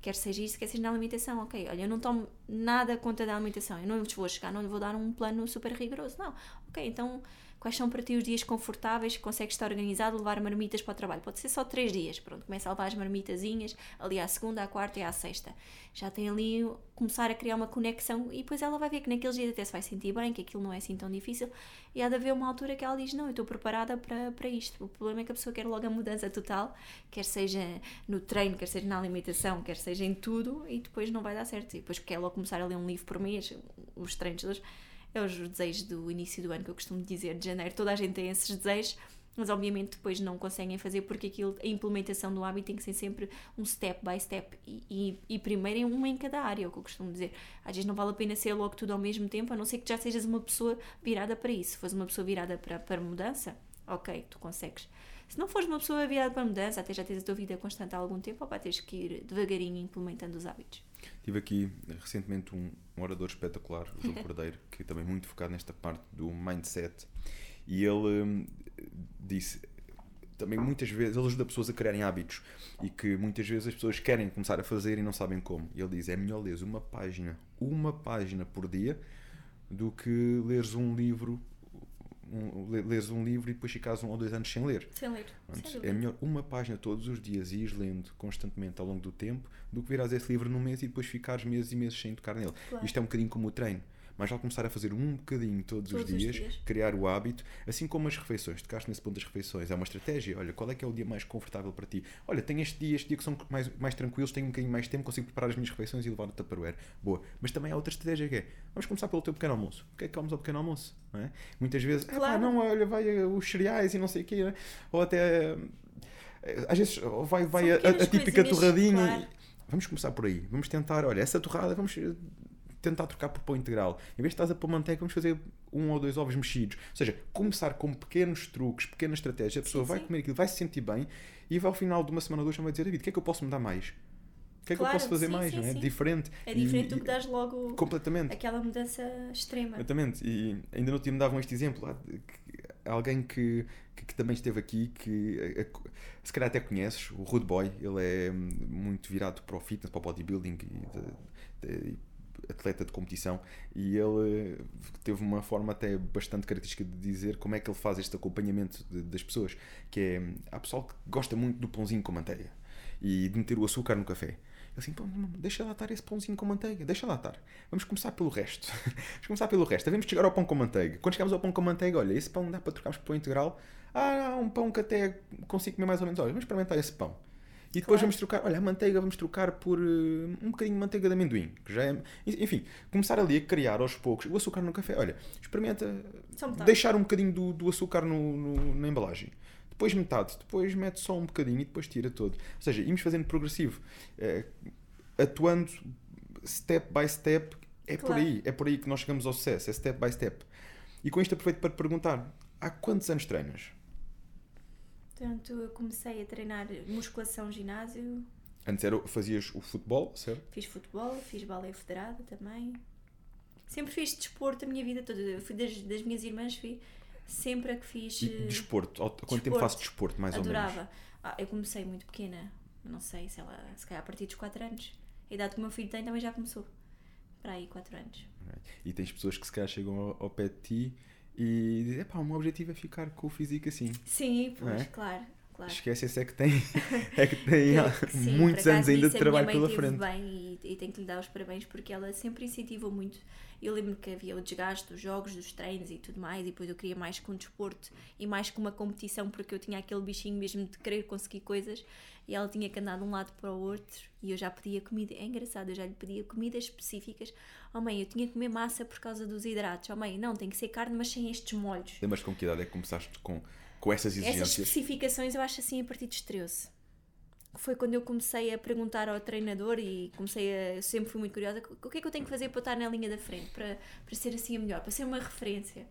B: Quer seja isso, quer seja na alimentação. Ok, olha, eu não tomo nada conta da alimentação. Eu não lhes vou chegar, não lhe vou dar um plano super rigoroso. Não. Ok, então quais são para ti os dias confortáveis que consegues estar organizado, levar marmitas para o trabalho? Pode ser só três dias. Pronto, começa a levar as marmitazinhas ali à segunda, à quarta e à sexta. Já tem ali começar a criar uma conexão e depois ela vai ver que naqueles dias até se vai sentir bem, que aquilo não é assim tão difícil. E há de haver uma altura que ela diz: Não, eu estou preparada para, para isto. O problema é que a pessoa quer logo a mudança total, quer seja no treino, quer seja na alimentação, quer seja em tudo, e depois não vai dar certo. E depois quer logo começar a ler um livro por mês, os treinos todos. É os desejos do início do ano que eu costumo dizer, de janeiro. Toda a gente tem esses desejos, mas obviamente depois não conseguem fazer porque aquilo, a implementação do hábito tem que ser sempre um step by step e, e, e primeiro em uma em cada área, é o que eu costumo dizer. Às vezes não vale a pena ser logo tudo ao mesmo tempo, a não ser que já sejas uma pessoa virada para isso. Se fores uma pessoa virada para, para mudança, ok, tu consegues. Se não fores uma pessoa virada para mudança, até já tens a tua vida constante há algum tempo, opa, tens que ir devagarinho implementando os hábitos.
A: Tive aqui eh, recentemente um, um orador espetacular, o João Cordeiro, que também muito focado nesta parte do mindset, e ele hum, disse: também muitas vezes ele ajuda pessoas a criarem hábitos e que muitas vezes as pessoas querem começar a fazer e não sabem como. E ele diz: é melhor ler uma página, uma página por dia, do que leres um livro. Um, leres um livro e depois ficares um ou dois anos sem ler.
B: Sem ler.
A: Portanto,
B: Sem
A: é melhor uma página todos os dias e ires lendo constantemente ao longo do tempo do que virares esse livro num mês e depois ficares meses e meses sem tocar nele.
B: Claro.
A: Isto é um bocadinho como o treino. Mas ao começar a fazer um bocadinho todos,
B: Todos
A: os,
B: os
A: dias,
B: dias.
A: criar o hábito, assim como as refeições, tocaste nesse ponto das refeições, é uma estratégia. Olha, qual é que é o dia mais confortável para ti? Olha, tenho este dia, este dia que são mais, mais tranquilos, tenho um bocadinho mais tempo, consigo preparar as minhas refeições e levar no Tupperware. Boa. Mas também há outra estratégia que é, vamos começar pelo teu pequeno almoço. O que é que comes ao pequeno almoço? Não é? Muitas vezes, ah,
B: Claro.
A: não, olha, vai eh, os cereais e não sei o quê, né? ou até eh, às vezes vai, vai a, a- típica torradinha.
B: claro.
A: Vamos começar por aí. Vamos tentar, olha, essa torrada, vamos eh, tentar trocar por pão integral. Em vez de estás a pôr manteiga, vamos fazer um ou dois ovos mexidos. Ou seja, começar com pequenos truques, pequenas estratégias. A pessoa
B: Sim,
A: vai
B: sim.
A: comer aquilo, vai se sentir bem e vai ao final de uma semana ou duas vai dizer, David, o que é que eu posso mudar mais? O que é que eu posso fazer
B: sim,
A: mais?
B: sim,
A: não é?
B: sim.
A: Diferente.
B: É
A: E-
B: diferente do
A: e-
B: que dás logo
A: Completamente.
B: aquela mudança extrema.
A: Exatamente, e ainda no último me davam este exemplo. alguém que, que, que também esteve aqui, que eh, eh, se calhar até conheces, o Rude Boy, ele é hum, muito virado para o fitness, para o bodybuilding e de- de- atleta de competição e ele eh, teve uma forma até bastante característica de dizer como é que ele faz este acompanhamento de- das pessoas, que é, há pessoal que gosta muito do pãozinho com manteiga e de meter o açúcar no café. Ele assim, "Pô, não, deixa lá estar esse pãozinho com manteiga, deixa lá estar. Vamos começar pelo resto. Vamos começar pelo resto. Devemos chegar ao pão com manteiga. Quando chegamos ao pão com manteiga, olha, esse pão dá para trocarmos por pão integral. Ah, um pão que até consigo comer mais ou menos. Olha, vamos experimentar esse pão. E depois
B: Claro.
A: vamos trocar, olha, a manteiga vamos trocar por eh, um bocadinho de manteiga de amendoim, que já é, enfim, começar ali a criar aos poucos o açúcar no café. Olha, experimenta deixar um bocadinho do, do açúcar no, no- na embalagem. Depois metade, depois mete só um bocadinho e depois tira todo. Ou seja, íamos fazendo progressivo, eh, atuando step by step. É por
B: Claro.
A: aí, é por aí que nós chegamos ao sucesso, é step by step. E com isto aproveito para te perguntar: há quantos anos treinas?
B: Portanto, eu comecei a treinar musculação, ginásio,
A: Antes era, fazias o futebol, certo?
B: fiz futebol, fiz balé federado também. Sempre fiz desporto a minha vida toda. Eu fui das, das minhas irmãs, fui sempre a que fiz.
A: E
B: eh,
A: desporto? Há Quanto tempo fazes desporto, mais ou menos?
B: adorava. Ah, eu comecei muito pequena, não sei, sei lá, se calhar a partir dos 4 anos. A idade que o meu filho tem também já começou. Para aí, 4 anos.
A: E tens pessoas que se calhar chegam ao, ao pé de ti e dizem: pá, o meu objetivo é ficar com o físico assim.
B: Sim, pois,
A: Não é?
B: claro, claro.
A: Esquece, esse é que tem, é que tem
B: Eu-
A: há
B: sim,
A: muitos anos ainda de trabalho pela
B: teve
A: frente.
B: bem e, e tenho que lhe dar os parabéns porque ela sempre incentivou muito. Eu lembro que havia o desgaste dos jogos, dos treinos e tudo mais, e depois eu queria mais com um desporto e mais com uma competição porque eu tinha aquele bichinho mesmo de querer conseguir coisas e ela tinha que andar de um lado para o outro e eu já pedia comida. É engraçado, eu já lhe pedia comidas específicas. Oh mãe, eu tinha que comer massa por causa dos hidratos. Oh mãe, não, tem que ser carne, mas sem estes molhos.
A: Lembras com que idade é que começaste com, com essas
B: Essas
A: exigências?
B: especificações eu acho assim a partir dos 13. Foi quando eu comecei a perguntar ao treinador e comecei a. Sempre fui muito curiosa. O que é que eu tenho que fazer para estar na linha da frente? Para, para ser assim a melhor, para ser uma referência.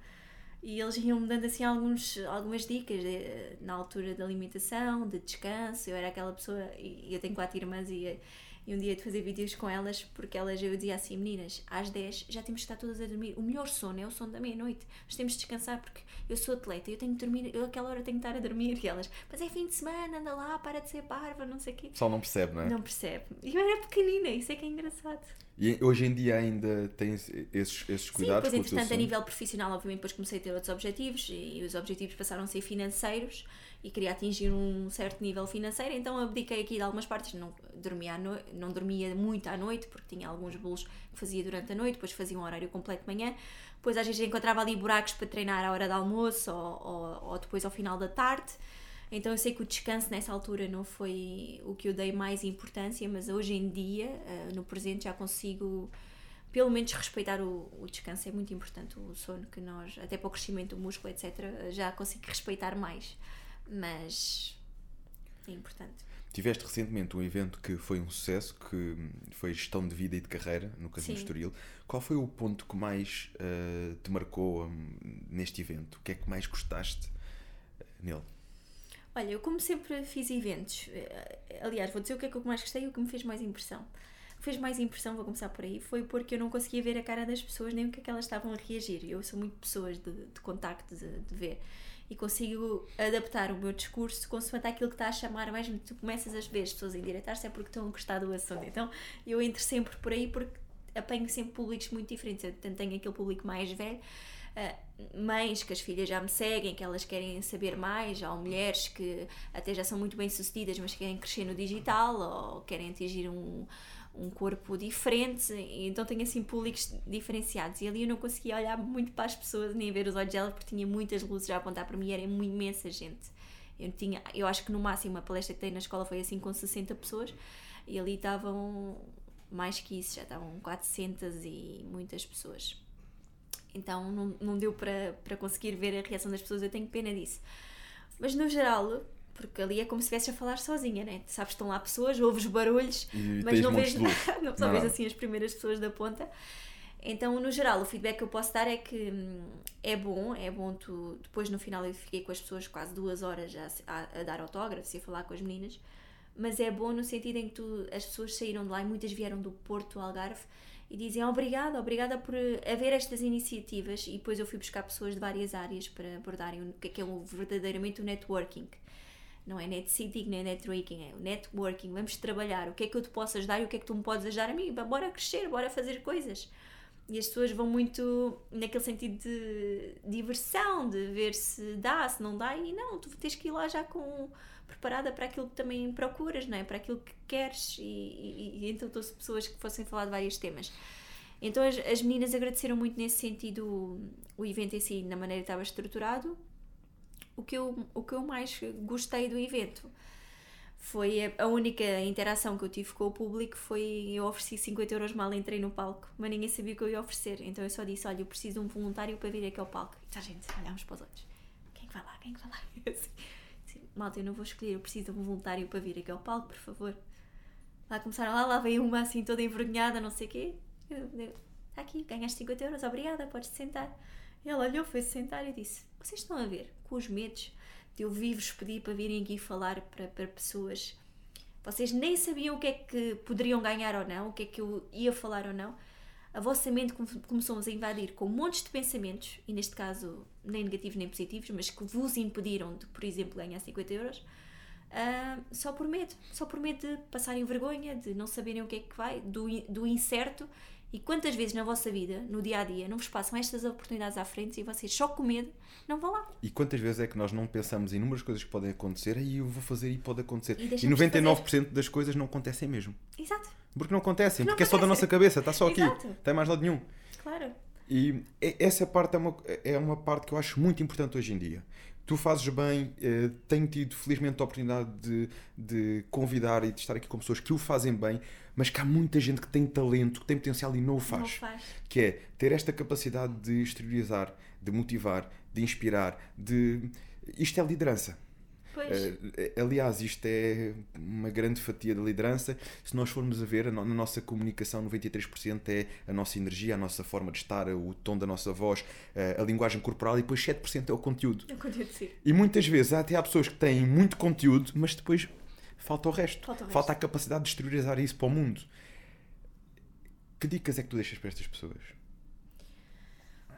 B: E eles iam-me dando assim alguns, algumas dicas de- na altura da alimentação, de descanso. Eu era aquela pessoa, e eu tenho quatro irmãs e, e um dia de fazer vídeos com elas, porque elas eu dizia assim: meninas, às 10 já temos que estar todas a dormir. O melhor sono é o sono da meia-noite. Nós temos de descansar porque eu sou atleta, eu tenho que dormir, eu àquela hora tenho que estar a dormir. E elas, mas é fim de semana, anda lá, para de ser parva, não sei o quê.
A: Pessoal não percebe, não é?
B: Não percebe. E eu era pequenina, isso é que é engraçado.
A: E hoje em dia ainda tens esses, esses
B: Sim,
A: cuidados
B: depois
A: o teu
B: entretanto a nível profissional obviamente depois comecei a ter outros objetivos e os objetivos passaram a ser financeiros e queria atingir um certo nível financeiro, então abdiquei aqui de algumas partes, não dormia, no... não dormia muito à noite porque tinha alguns bolos que fazia durante a noite, depois fazia um horário completo de manhã, depois às vezes encontrava ali buracos para treinar à hora de almoço ou, ou, ou depois ao final da tarde, então eu sei que o descanso nessa altura não foi o que eu dei mais importância, mas hoje em dia, eh, no presente, já consigo pelo menos respeitar o, o descanso. É muito importante o sono que nós, até para o crescimento do músculo, etc., já consigo respeitar mais. Mas é importante.
A: Tiveste recentemente um evento que foi um sucesso, que foi gestão de vida e de carreira no Casino
B: Sim.
A: Estoril. Qual foi o ponto que mais eh, te marcou hum, neste evento? O que é que mais gostaste eh, nele?
B: Olha, eu como sempre fiz eventos, eh, aliás, vou dizer o que é que eu mais gostei e o que me fez mais impressão. O que fez mais impressão, vou começar por aí, foi porque eu não conseguia ver a cara das pessoas nem o que é que elas estavam a reagir. Eu sou muito pessoas de, de contacto, de, de ver. E consigo adaptar o meu discurso consoante aquilo que está a chamar, mesmo que tu começas a ver as pessoas endireitar-se é porque estão a gostar do assunto. Então eu entro sempre por aí porque apanho sempre públicos muito diferentes. Eu tenho aquele público mais velho, uh, mães que as filhas já me seguem, que elas querem saber mais, ou mulheres que até já são muito bem sucedidas, mas querem crescer no digital, ou querem atingir um, um corpo diferente, então tenho assim públicos diferenciados. E ali eu não conseguia olhar muito para as pessoas, nem ver os olhos delas, porque tinha muitas luzes a apontar para mim, era uma imensa gente. Eu, tinha, eu acho que no máximo a palestra que tenho na escola foi assim com 60 pessoas, e ali estavam mais que isso, já estavam 400 e muitas pessoas. Então não, não deu para, para conseguir ver a reação das pessoas, eu tenho pena disso. Mas no geral, porque ali é como se estivesse a falar sozinha, né? Sabes, estão lá pessoas, ouves barulhos,
A: e
B: mas não
A: vês,
B: não só vês assim as primeiras pessoas da ponta. Então, no geral, o feedback que eu posso dar é que hum, é bom, é bom tu. Depois, no final, eu fiquei com as pessoas quase duas horas a, a, a dar autógrafos e a falar com as meninas, mas é bom no sentido em que tu, as pessoas saíram de lá e muitas vieram do Porto, Algarve, e dizem obrigada, obrigada por haver estas iniciativas. E depois eu fui buscar pessoas de várias áreas para abordarem o que é, que é verdadeiramente o networking não é net seating nem networking, é networking. Vamos trabalhar. O que é que eu te posso ajudar e o que é que tu me podes ajudar a mim? Bora crescer, bora fazer coisas. E as pessoas vão muito naquele sentido de diversão, de ver se dá, se não dá, e não, tu tens que ir lá já com preparada para aquilo que também procuras, não é? Para aquilo que queres, e, e, e então trouxe pessoas que fossem falar de vários temas. Então as, as meninas agradeceram muito nesse sentido o, o evento em si, na maneira que estava estruturado, o que eu, o que eu mais gostei do evento foi a, única interação que eu tive com o público foi eu ofereci 50 euros mal entrei no palco, mas ninguém sabia o que eu ia oferecer. Então eu só disse: Olha, eu preciso de um voluntário para vir aqui ao palco. E a gente olhámos para os outros: Quem é vai lá? Quem é vai lá? Assim, Malta, eu não vou escolher, eu preciso de um voluntário para vir aqui ao palco, por favor. Lá começaram lá, lá veio uma assim toda envergonhada, não sei o quê. Está aqui, ganhaste 50 euros, obrigada, podes sentar. Ela olhou, foi-se sentar e disse: Vocês estão a ver com os medos de eu vir-vos pedir para virem aqui falar para, para pessoas. Vocês nem sabiam o que é que poderiam ganhar ou não, o que é que eu ia falar ou não. A vossa mente começou a invadir com montes de pensamentos, e neste caso nem negativos nem positivos, mas que vos impediram de, por exemplo, ganhar 50 euros, uh, só por medo. Só por medo de passarem vergonha, de não saberem o que é que vai, do, do incerto e quantas vezes na vossa vida, no dia a dia, não vos passam estas oportunidades à frente e vocês só com medo não vão lá?
A: E quantas vezes é que nós não pensamos em inúmeras coisas que podem acontecer e eu vou fazer e pode acontecer? E, e 99% das coisas não acontecem mesmo.
B: Exato.
A: Porque não acontecem, porque, não porque é só da nossa cabeça, está só aqui,
B: Exato.
A: não tem mais lado nenhum.
B: Claro.
A: E essa parte é uma, é uma parte que eu acho muito importante hoje em dia tu fazes bem, eh, tenho tido felizmente a oportunidade de, de convidar e de estar aqui com pessoas que o fazem bem, mas que há muita gente que tem talento, que tem potencial e não o faz. Não
B: faz.
A: Que é ter esta capacidade de exteriorizar, de motivar, de inspirar, de. Isto é liderança. Uh, aliás, isto é uma grande fatia da liderança. Se nós formos a ver, na nossa comunicação, 93% é a nossa energia, a nossa forma de estar, o tom da nossa voz, uh, a linguagem corporal, e depois 7% é o conteúdo.
B: É o conteúdo, sim.
A: E muitas vezes até há pessoas que têm muito conteúdo, mas depois falta o resto.
B: Falta, o resto.
A: falta a capacidade de exteriorizar isso para o mundo. Que dicas é que tu deixas para estas pessoas?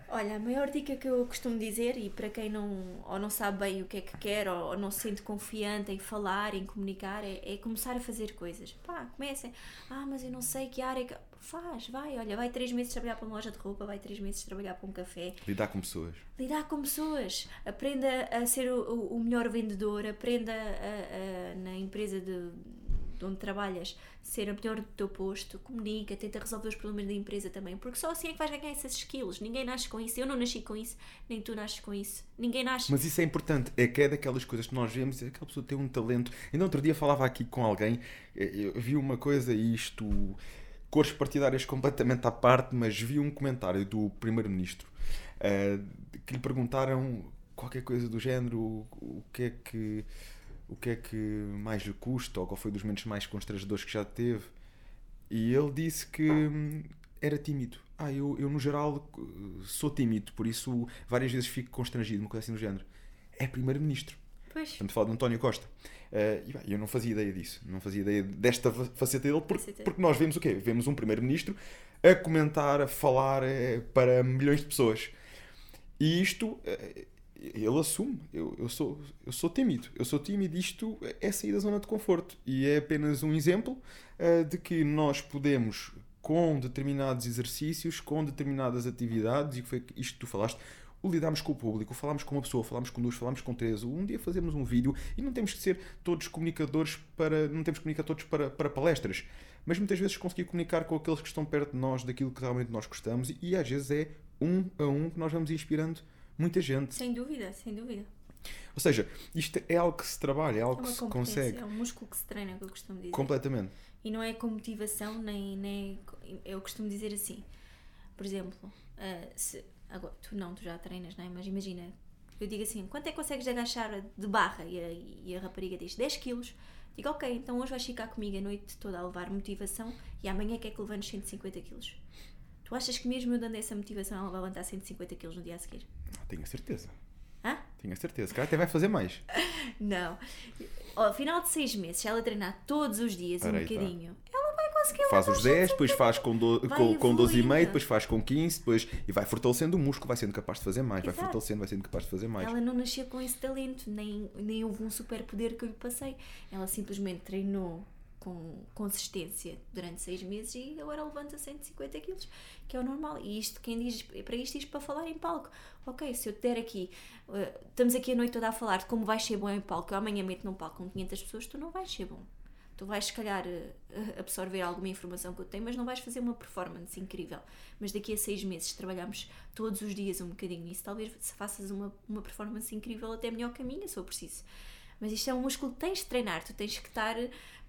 B: Olha, a maior dica que eu costumo dizer, e para quem não, ou não sabe bem o que é que quer, ou, ou não se sente confiante em falar, em comunicar, é, é, começar a fazer coisas. Pá, comecem. Ah, mas eu não sei que área. Que... Faz, vai, olha, vai três meses trabalhar para uma loja de roupa, vai três meses trabalhar para um café.
A: Lidar com pessoas.
B: Lidar com pessoas. Aprenda a ser o, o melhor vendedor, aprenda a, a, na empresa de de onde trabalhas ser a melhor do teu posto, comunica, tenta resolver os problemas da empresa também, porque só assim é que vais ganhar esses skills. Ninguém nasce com isso, eu não nasci com isso, nem tu nasces com isso, ninguém nasce.
A: Mas isso é importante, é que é daquelas coisas que nós vemos, é que aquela pessoa tem um talento. Ainda outro dia falava aqui com alguém, eh, eu vi uma coisa e isto, cores partidárias completamente à parte, mas vi um comentário do Primeiro-Ministro uh, que lhe perguntaram qualquer coisa do género, o que é que o que é que mais lhe custa ou qual foi dos momentos mais constrangedores que já teve. E ele disse que hum, era tímido. Ah, eu, eu no geral sou tímido, por isso várias vezes fico constrangido, uma coisa assim do género. É primeiro-ministro.
B: Pois.
A: Estamos a falar de António Costa. Uh, e bem, eu não fazia ideia disso. Não fazia ideia desta faceta dele, porque, porque nós vemos o quê? Vemos um primeiro-ministro a comentar, a falar uh, para milhões de pessoas. E isto uh, ele assume, eu, eu, sou, eu sou tímido, eu sou tímido, isto é sair da zona de conforto e é apenas um exemplo de que nós podemos, com determinados exercícios, com determinadas atividades, e foi isto que tu falaste, o lidarmos com o público, falámos com uma pessoa, falámos com duas, falámos com três, um dia fazemos um vídeo e não temos que ser todos comunicadores para, não temos que comunicar todos para, para palestras, mas muitas vezes conseguir comunicar com aqueles que estão perto de nós, daquilo que realmente nós gostamos e, e às vezes é um a um que nós vamos inspirando muita gente.
B: Sem dúvida, sem dúvida.
A: Ou seja, isto é algo que se trabalha, é algo
B: É
A: que se consegue.
B: é um músculo que se treina, que eu costumo dizer.
A: Completamente.
B: E não é com motivação, nem, nem. Eu costumo dizer assim. Por exemplo, ah, se, agora, tu não, tu já treinas, não é? Mas imagina, eu digo assim: quanto é que consegues agachar de barra? E a, e a rapariga diz 10 quilos. Digo, ok, então hoje vais ficar comigo a noite toda a levar motivação e amanhã quer que levantes 150 quilos. Tu achas que mesmo eu dando essa motivação ela vai levantar 150 quilos no dia a seguir?
A: Ah, Tenho a certeza.
B: Hã?
A: Tenho a certeza. Cara, até vai fazer mais.
B: Não. Ao final de seis meses, se ela treinar todos os dias um
A: aí tá.
B: bocadinho, ela vai conseguir
A: Faz os 10, depois faz com, do,
B: Vai
A: com, com 12,5,
B: evoluindo.
A: depois faz com 15, depois, e vai fortalecendo o músculo, vai sendo capaz de fazer mais, vai
B: Exato.
A: fortalecendo, vai sendo capaz de fazer mais.
B: Ela não nasceu com esse talento, nem, nem houve um superpoder que eu lhe passei. Ela simplesmente treinou com consistência durante seis meses e agora levanta 150 quilos, que é o normal. E isto, quem diz para isto, isto para falar em palco. Ok, se eu te der aqui, eh, estamos aqui a noite toda a falar de como vais ser bom em palco, eu amanhã meto num palco com 500 pessoas, tu não vais ser bom. Tu vais, se calhar, eh, absorver alguma informação que eu tenho, mas não vais fazer uma performance incrível. Mas daqui a seis meses, se trabalharmos todos os dias um bocadinho nisso, talvez faças uma, uma performance incrível até melhor que a minha, se eu preciso. Mas isto é um músculo que tens de treinar, tu tens que estar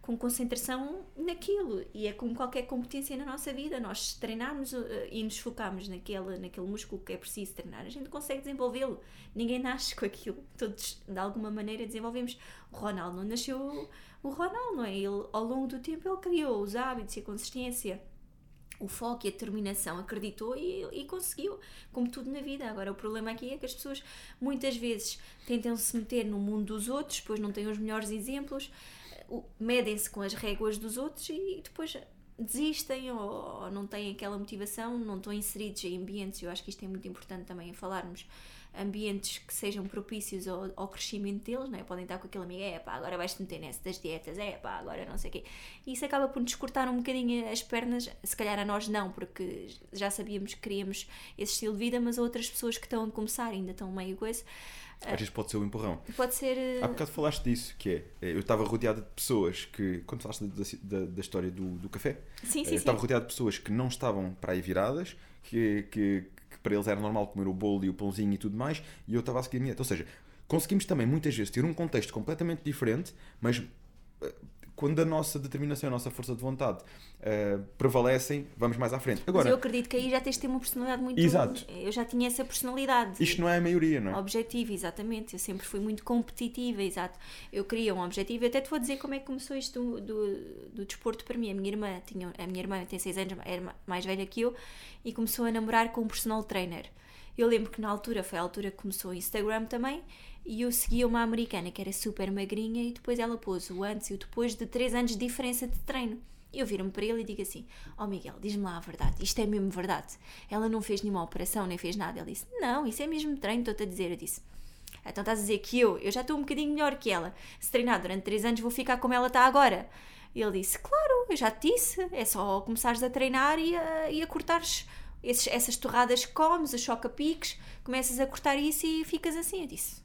B: com concentração naquilo. E é como qualquer competência na nossa vida. Nós treinarmos eh, e nos focarmos naquele, naquele músculo que é preciso treinar, a gente consegue desenvolvê-lo. Ninguém nasce com aquilo. Todos, de alguma maneira, desenvolvemos. O Ronaldo não nasceu o Ronaldo, não é? Ele, ao longo do tempo, ele criou os hábitos e a consistência o foco e a determinação, acreditou e, e conseguiu, como tudo na vida. Agora, o problema aqui é que as pessoas muitas vezes tentam se meter no mundo dos outros, depois não têm os melhores exemplos, medem-se com as réguas dos outros e depois desistem ou, ou não têm aquela motivação, não estão inseridos em ambientes. Eu acho que isto é muito importante também falarmos. Ambientes que sejam propícios ao, ao crescimento deles, não é? Podem estar com aquele amigo, é pá, agora vais-te meter nessa das dietas, é pá, agora não sei o quê. E isso acaba por nos cortar um bocadinho as pernas, se calhar a nós não, porque já sabíamos que queríamos esse estilo de vida, mas outras pessoas que estão a começar ainda estão meio coisa.
A: Às vezes pode ser o empurrão.
B: Pode ser. eh,
A: Há bocado falaste disso, que é, eh, eu estava rodeado de pessoas que, quando falaste da, da, da história do, do café,
B: Sim,
A: eh,
B: sim, sim.
A: estava rodeado de pessoas que não estavam para aí viradas, que, que para eles era normal comer o bolo e o pãozinho e tudo mais, e eu estava a seguir a minha dieta. Ou seja, conseguimos também muitas vezes ter um contexto completamente diferente, mas eh, quando a nossa determinação a nossa força de vontade eh, prevalecem, vamos mais à frente.
B: Mas
A: Agora,
B: eu acredito que aí já tens de ter uma personalidade muito.
A: Exato.
B: Eu já tinha essa personalidade.
A: isto não é a maioria, não é?
B: Objetivo, exatamente. Eu sempre fui muito competitiva, exato. Eu queria um objetivo. Eu até te vou dizer como é que começou isto do, do, do desporto para mim. A minha irmã tinha, a minha irmã tem 6 anos, era ma- mais velha que eu, e começou a namorar com um personal trainer. Eu lembro que na altura, foi a altura que começou o Instagram também, e eu seguia uma americana que era super magrinha, e depois ela pôs o antes e o depois de 3 anos de diferença de treino. Eu viro-me para ele e digo assim: Ó Miguel, diz-me lá a verdade, isto é mesmo verdade. Ela não fez nenhuma operação, nem fez nada. Ele disse: Não, isso é mesmo treino, estou-te a dizer. Eu disse: Então estás a dizer que eu, eu já estou um bocadinho melhor que ela. Se treinar durante 3 anos, vou ficar como ela está agora. Ele disse: Claro, eu já te disse, é só começares a treinar e a, e a cortares esses- essas torradas que comes, os choca-piques, começas a cortar isso e ficas assim. Eu disse: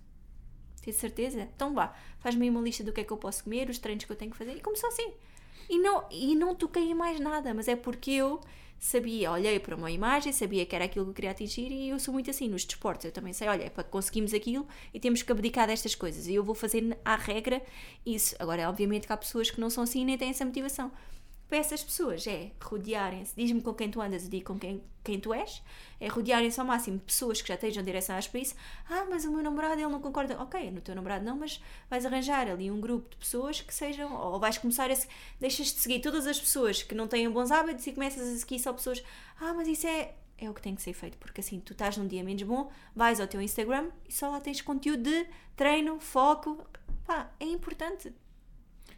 B: Tens certeza? Então vá, faz-me uma lista do que é que eu posso comer, os treinos que eu tenho que fazer. E começou assim. E não, e não toquei em mais nada, mas é porque eu sabia, olhei para uma imagem, sabia que era aquilo que eu queria atingir e eu sou muito assim nos desportos. Eu também sei, olha, é para conseguirmos aquilo e temos que abdicar destas coisas. E eu vou fazer à regra isso. Agora, obviamente que há pessoas que não são assim e nem têm essa motivação. Para essas pessoas é rodearem-se, diz-me com quem tu andas e digo com quem, quem tu és, é rodearem-se ao máximo pessoas que já estejam direcionadas para isso. Ah, mas o meu namorado ele não concorda. Ok, no teu namorado não, mas vais arranjar ali um grupo de pessoas que sejam, ou vais começar a. Deixas de seguir todas as pessoas que não têm bons hábitos e começas a seguir só pessoas. Ah, mas isso é. É o que tem que ser feito, porque assim tu estás num dia menos bom, vais ao teu Instagram e só lá tens conteúdo de treino, foco. Pá, é importante.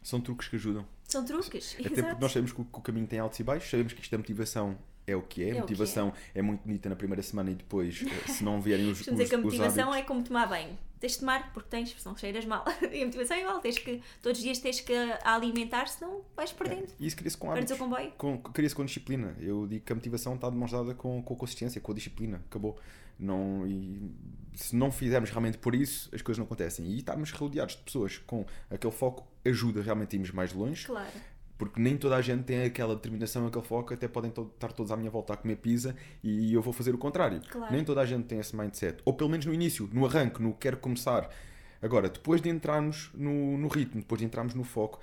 A: São truques que ajudam.
B: São truques.
A: Até porque nós sabemos que o, que o caminho tem altos e baixos, sabemos que isto da motivação é o que é.
B: É
A: a motivação é. muito bonita na primeira semana e depois, eh, se não vierem os,
B: Vamos dizer que a motivação é como tomar banho. Tens de tomar porque tens, senão cheiras mal. E a motivação é igual, tens que, todos os dias tens que alimentar, senão vais perdendo.
A: E isso cria-se com
B: Perdes
A: hábitos.
B: comboio.
A: Com, cria-se com disciplina. Eu digo que a motivação está demonstrada com, com a consistência, com a disciplina. Acabou. Não, e se não fizermos realmente por isso, as coisas não acontecem. E estarmos rodeados de pessoas com aquele foco ajuda realmente a irmos mais longe.
B: Claro.
A: Porque nem toda a gente tem aquela determinação, aquele foco, até podem to- estar todos à minha volta a comer pizza e eu vou fazer o contrário.
B: Claro.
A: Nem toda a gente tem esse mindset. Ou pelo menos no início, no arranque, no quero começar. Agora, depois de entrarmos no, no ritmo, depois de entrarmos no foco,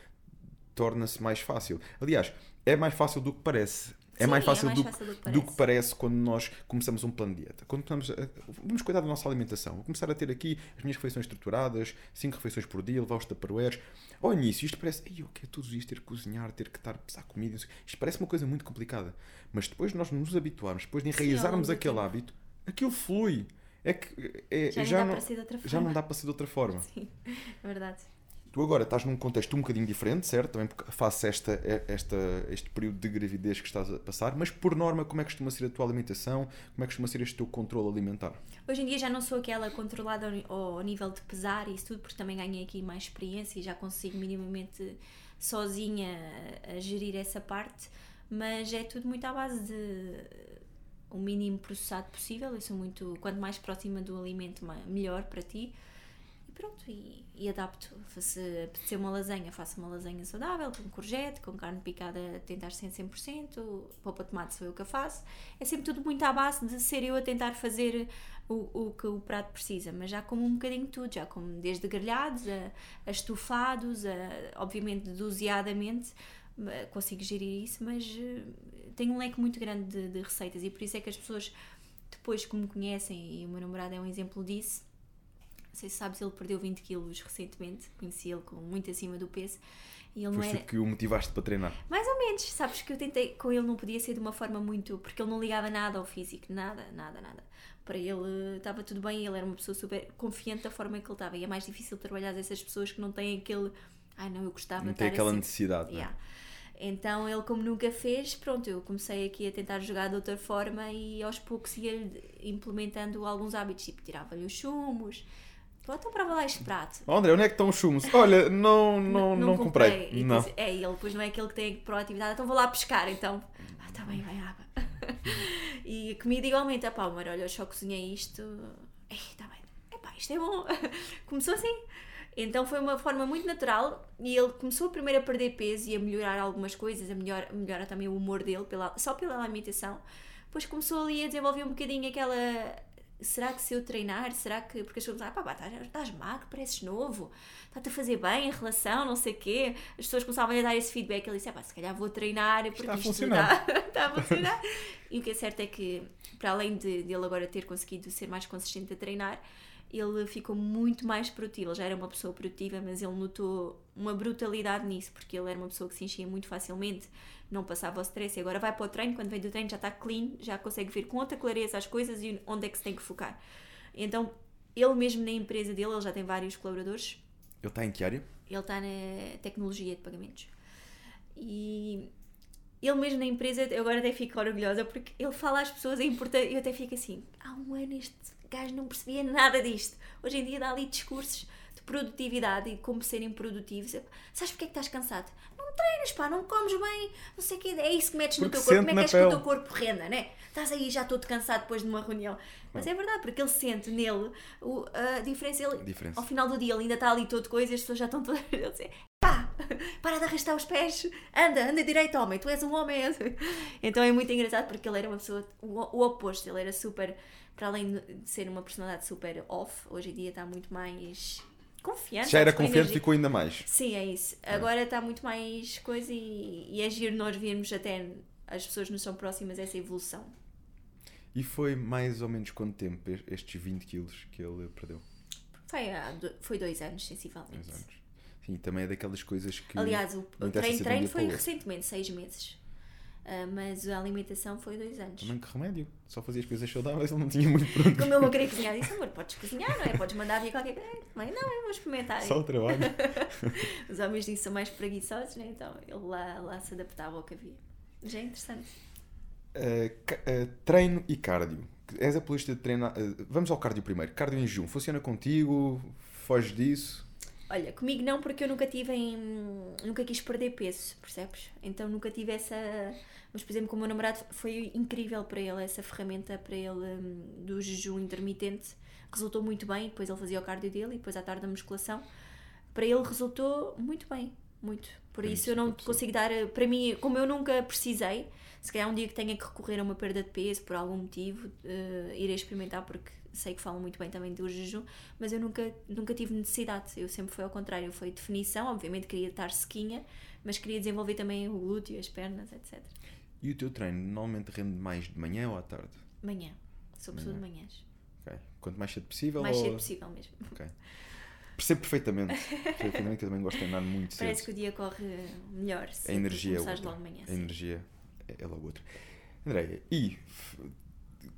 A: torna-se mais fácil. Aliás, é mais fácil do que parece. É
B: Sim,
A: mais fácil,
B: mais
A: do,
B: fácil do que
A: do que
B: parece.
A: quando nós começamos um plano de dieta. Quando estamos a, vamos cuidar da nossa alimentação. Vou começar a ter aqui as minhas refeições estruturadas, 5 refeições por dia, levar os tupperwares. Ao início isto parece, ei, eu quero todos os dias ter que cozinhar, ter que estar a pesar comida. o quê." Isto parece uma coisa muito complicada. Mas depois de nós nos habituarmos, depois de
B: Sim,
A: enraizarmos
B: do
A: aquele hábito, aquilo flui. É que é,
B: Já,
A: já,
B: nem dá
A: não, já não dá para ser de outra forma.
B: Sim, é verdade.
A: Tu agora estás num contexto um bocadinho diferente, certo? Também porque faço esta, esta, este período de gravidez que estás a passar, mas por norma, como é que costuma ser a tua alimentação? Como é que costuma ser este teu controle alimentar?
B: Hoje em dia já não sou aquela controlada ao ao nível de pesar e isso tudo, porque também ganhei aqui mais experiência e já consigo minimamente sozinha a, gerir essa parte, mas é tudo muito à base de o mínimo processado possível. Eu sou muito, quanto mais próxima do alimento, melhor para ti. Pronto, e, e adapto. Se apetecer uma lasanha, faço uma lasanha saudável, com courgette, com carne picada, tentar ser 100%, polpa de tomate sou eu que a faço. É sempre tudo muito à base de ser eu a tentar fazer o, o que o prato precisa, mas já como um bocadinho tudo, já como desde grelhados a, a estufados, a, obviamente doseadamente, eh, consigo gerir isso, mas eh, tenho um leque muito grande de, de receitas e por isso é que as pessoas depois que me conhecem, e o meu namorado é um exemplo disso, não sei se sabes, ele perdeu 20 quilos recentemente, conheci ele com muito acima do peso, e ele não
A: Foste
B: era...
A: que o motivaste para treinar.
B: Mais ou menos, sabes que eu tentei com ele não podia ser de uma forma muito. porque ele não ligava nada ao físico, nada, nada, nada. Para ele estava tudo bem, ele era uma pessoa super confiante da forma que ele estava. E é mais difícil trabalhar essas pessoas que não têm aquele. Ai não, eu gostava
A: Não tem aquela
B: assim."
A: necessidade. é?
B: Yeah. Então ele, como nunca fez, pronto, eu comecei aqui a tentar jogar de outra forma e aos poucos ia implementando alguns hábitos, tipo tirava-lhe os chumos. Então prova lá este prato.
A: Oh, André, onde é que estão os chumos? Olha, não, não, não, comprei.
B: E
A: Não.
B: depois- é, ele depois não é aquele que tem proatividade, então vou lá pescar, então. Ah, tá bem, vai água. e a comida igualmente, ah pá, amor, olha, eu só cozinhei isto. Ei, tá bem. Epá, isto é bom. Começou assim. Então foi uma forma muito natural e ele começou primeiro a perder peso e a melhorar algumas coisas, a melhor, a melhorar também o humor dele, pela, só pela alimentação. Depois começou ali a desenvolver um bocadinho aquela. Será que se eu treinar, será que. Porque as pessoas dizem, ah, pá, pá, estás, magro, pareces novo, está-te a fazer bem em relação, não sei o quê. As pessoas começavam a dar esse feedback. Ele disse, ah, pá, se calhar vou treinar porque
A: Está a funcionar."
B: Está, está a funcionar. e o que é certo é que, para além de, de ele agora ter conseguido ser mais consistente a treinar, ele ficou muito mais produtivo. Ele já era uma pessoa produtiva, mas ele notou uma brutalidade nisso, porque ele era uma pessoa que se enchia muito facilmente, não passava o stress. E agora vai para o treino, quando vem do treino já está clean, já consegue ver com outra clareza as coisas e onde é que se tem que focar. Então, ele mesmo na empresa dele, ele já tem vários colaboradores,
A: Ele está em que área?
B: ele está na tecnologia de pagamentos. E ele mesmo na empresa, eu agora até fico orgulhosa porque ele fala às pessoas, é importante. Eu até fico assim: há um ano este gajo não percebia nada disto. Hoje em dia dá ali discursos produtividade e como serem produtivos. Sabes porque é que estás cansado? Não treinas, pá, não comes bem, não sei o que. É isso que metes no
A: Porque
B: teu corpo. Como é que és que o teu corpo renda, né? Estás aí já todo cansado depois de uma reunião. Mas é verdade, porque ele sente nele o- a diferença. Ele,
A: A diferença.
B: Ao final do dia ele ainda está ali todo coisa e as pessoas já estão todas a dizer pá, para de arrastar os pés, anda, anda direito homem, tu és um homem. Então é muito engraçado porque ele era uma pessoa, o, o oposto, ele era super, para além de ser uma personalidade super off, hoje em dia está muito mais confiante.
A: Já era confiante,
B: energia.
A: ficou ainda mais.
B: Sim, é isso. Agora está muito mais coisa e, e é giro nós virmos até as pessoas nos são próximas essa evolução.
A: E foi mais ou menos quanto tempo es- estes 20 quilos que ele perdeu?
B: Foi, há foi dois anos, sensivelmente.
A: Dois anos. Sim, também é daquelas coisas que.
B: Aliás, o, treino,
A: um
B: treino foi recentemente, seis meses. Ah, mas a alimentação foi dois anos.
A: Também que remédio. Só fazia as coisas saudáveis, ele não tinha muito pronto.
B: Como eu não queria cozinhar, disse, amor, podes cozinhar, não é? Podes mandar vir qualquer coisa. Mãe, não, eu vou experimentar.
A: Só o trabalho.
B: Os homens disso são mais preguiçosos, né? Então ele lá, lá se adaptava ao que havia. Já é interessante.
A: Uh, uh, treino e cardio. És apologista de treinar. Uh, vamos ao cardio primeiro. Cardio em jejum. Funciona contigo? Foges disso?
B: Olha, comigo não, porque eu nunca tive em. Nunca quis perder peso, percebes? Então nunca tive essa. Mas, por exemplo, com o meu namorado foi incrível para ele essa ferramenta para ele um, do jejum intermitente. Resultou muito bem. Depois ele fazia o cardio dele e depois à tarde a musculação. Para ele resultou muito bem. Muito. Por é isso, isso eu não consigo dar. Para mim, como eu nunca precisei, se calhar um dia que tenha que recorrer a uma perda de peso por algum motivo, uh, irei experimentar porque sei que falam muito bem também do jejum, mas eu nunca, nunca tive necessidade. Eu sempre foi ao contrário, foi definição, obviamente queria estar sequinha, mas queria desenvolver também o glúteo, as pernas, etc.
A: E o teu treino normalmente rende mais de manhã ou à tarde?
B: Manhã. Pessoa manhã. de manhãs.
A: Quanto mais cedo possível?
B: Mais
A: ou...
B: cedo possível mesmo.
A: Ok. Percebo perfeitamente. perfeitamente que eu também gosto de treinar muito cedo.
B: Parece que o dia corre melhor se
A: a energia é
B: outra. logo manhã.
A: A energia é logo outra. Andréia, e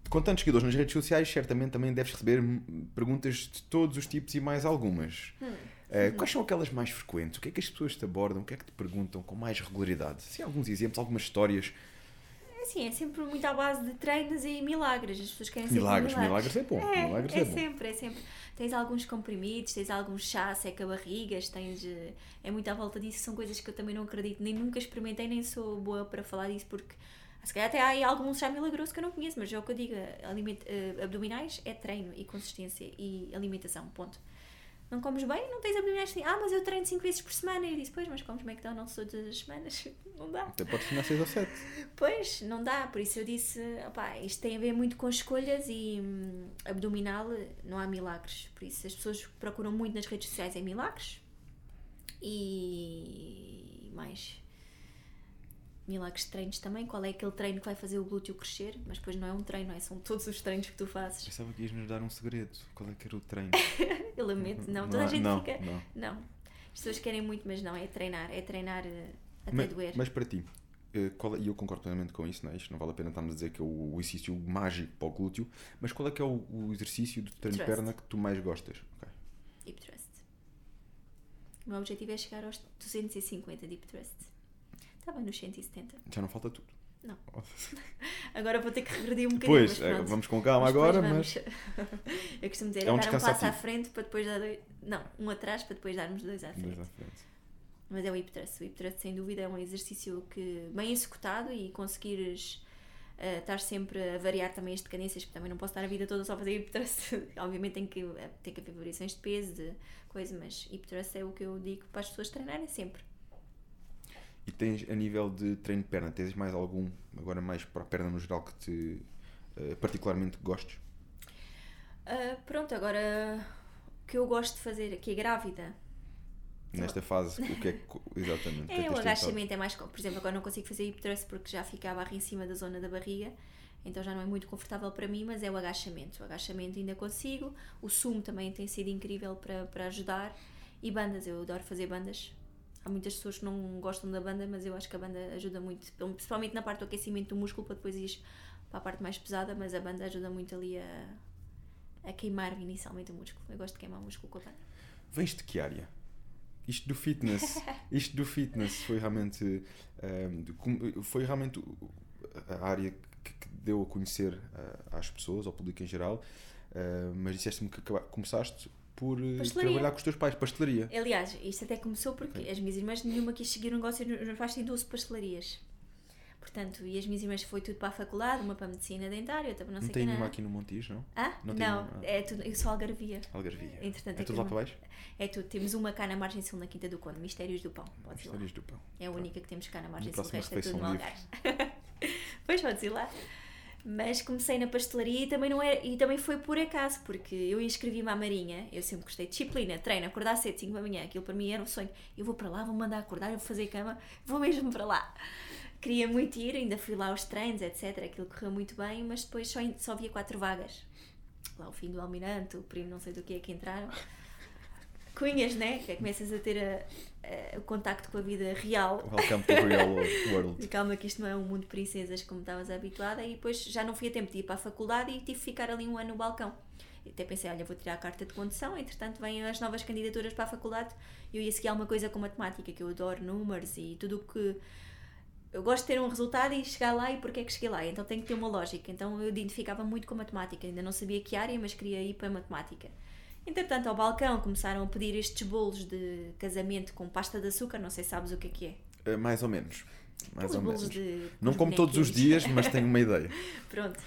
A: com tantos seguidores nas redes sociais, certamente também deves receber perguntas de todos os tipos e mais algumas. Hum. Uh, quais são aquelas mais frequentes? O que é que as pessoas te abordam? O que é que te perguntam com mais regularidade? Se alguns exemplos, algumas histórias.
B: Sim, é sempre muito à base de treinos e milagres. As pessoas querem
A: milagres, sempre milagres. Milagres é bom.
B: É,
A: milagres
B: é, é sempre, é sempre. Tens alguns comprimidos, tens alguns chá, seca barrigas, tens. Eh, é muito à volta disso. São coisas que eu também não acredito, nem nunca experimentei, nem sou boa para falar disso, porque se calhar até há aí algum chá milagroso que eu não conheço, mas é o que eu digo: aliment, uh, abdominais é treino e consistência e alimentação. Ponto. Não comes bem, não tens abdominais assim. Ah, mas eu treino 5 vezes por semana. E eu disse: Pois, mas comes McDonald's todas as semanas. Não dá.
A: Até podes treinar 6 ou 7.
B: Pois, não dá. Por isso eu disse: opá, isto tem a ver muito com escolhas e hum, abdominal não há milagres. Por isso as pessoas procuram muito nas redes sociais em milagres. E mais milagres de treinos também, qual é aquele treino que vai fazer o glúteo crescer, mas depois não é um treino, é? são todos os treinos que tu fazes.
A: Pensava que ias nos dar um segredo, qual é que era o treino?
B: Eu lamento, não, toda não, a gente não, fica. Não. não. As pessoas querem muito, mas não, é treinar, é treinar eh, até
A: mas,
B: doer.
A: Mas para ti, eh, é, e eu concordo plenamente com isso, não é? Isto não vale a pena estarmos a dizer que é o, exercício mágico para o glúteo, mas qual é que é o, o exercício de treino de perna que tu mais gostas? Okay.
B: Hip thrust. O meu objetivo é chegar aos 250 de hip thrust. Estava nos 170.
A: Já não falta tudo.
B: Não. agora vou ter que regredir um bocadinho.
A: Pois, é, vamos com calma mas agora, mas.
B: Eu costumo dizer, é, um dar um passo à frente para depois dar dois. Não, um atrás para depois darmos dois à frente. Dois à frente. Mas é o hip thrust. O hip thrust, sem dúvida, é um exercício que, bem executado e conseguires uh, estar sempre a variar também as decadências, porque também não posso estar a vida toda só a fazer hip thrust. Obviamente tem que, eh, tem que haver variações de peso, de coisa, mas hip thrust é o que eu digo para as pessoas treinarem sempre.
A: E tens, a nível de treino de perna, tens mais algum, agora mais para a perna no geral, que te uh, particularmente gostes?
B: Uh, pronto, agora o que eu gosto de fazer aqui é grávida.
A: Nesta fase, o que é que. Exatamente.
B: É, o agachamento é mais. Por exemplo, agora não consigo fazer hip thrust porque já fica a barra em cima da zona da barriga, então já não é muito confortável para mim, mas é o agachamento. O agachamento ainda consigo. O sumo também tem sido incrível para, para ajudar. E bandas, eu adoro fazer bandas há muitas pessoas que não gostam da banda, mas eu acho que a banda ajuda muito, principalmente na parte do aquecimento do músculo, para depois ir para a parte mais pesada, mas a banda ajuda muito ali a, a queimar inicialmente o músculo. Eu gosto de queimar o músculo com a banda.
A: Vens de que área? Isto do fitness, isto do fitness foi realmente, um, foi realmente a área que, que deu a conhecer uh, às pessoas, ao público em geral, uh, mas disseste-me que começaste por eh, trabalhar com os teus pais, pastelaria.
B: Aliás, isto até começou porque okay. as minhas irmãs nenhuma quis seguir o negócio, os meus pais têm 12 pastelarias. Portanto, e as minhas irmãs foi tudo para a faculdade, uma para a medicina dentária, outra para não,
A: não
B: sei
A: tem nenhuma aqui no Montijo, não?
B: Ah? Não, não ah. é tudo, eu sou algarvia.
A: Algarvia.
B: Entretanto,
A: é tudo lá para baixo?
B: É tudo. Temos uma cá na margem sul, na Quinta do Conde, Mistérios do Pão.
A: Pode Mistérios do Pão.
B: É a única que temos cá na margem sul, o resto é tudo no Algarve. pois, podes ir lá. Mas comecei na pastelaria e também, não era, e também foi por acaso, porque eu inscrevi-me à Marinha, eu sempre gostei de disciplina, treino, acordar cedo, 5 da manhã, aquilo para mim era um sonho. Eu vou para lá, vou mandar acordar, vou fazer cama, vou mesmo para lá. Queria muito ir, ainda fui lá aos treinos, etc. Aquilo correu muito bem, mas depois só, só havia quatro vagas. Lá o fim do Almirante, o primo não sei do que é que entraram cunhas, né? Que começas a ter a, a, o contacto com a vida real.
A: Welcome to real world.
B: Calma que isto não é um mundo de princesas como estavas habituada e depois já não fui a tempo de ir para a faculdade e tive que ficar ali um ano no balcão. E até pensei, olha, vou tirar a carta de condução, entretanto vêm as novas candidaturas para a faculdade e eu ia seguir alguma coisa com matemática, que eu adoro números e tudo o que eu gosto de ter um resultado e chegar lá e porque é que cheguei lá. Então tem que ter uma lógica. Então eu identificava muito com matemática. Ainda não sabia que área, mas queria ir para matemática. Entretanto, ao balcão começaram a pedir estes bolos de casamento com pasta de açúcar. Não sei se sabes o que é que é.
A: Eh, mais ou menos. Mais
B: Aqueles
A: ou menos.
B: de.
A: Não como todos os dias, mas tenho uma ideia.
B: Pronto.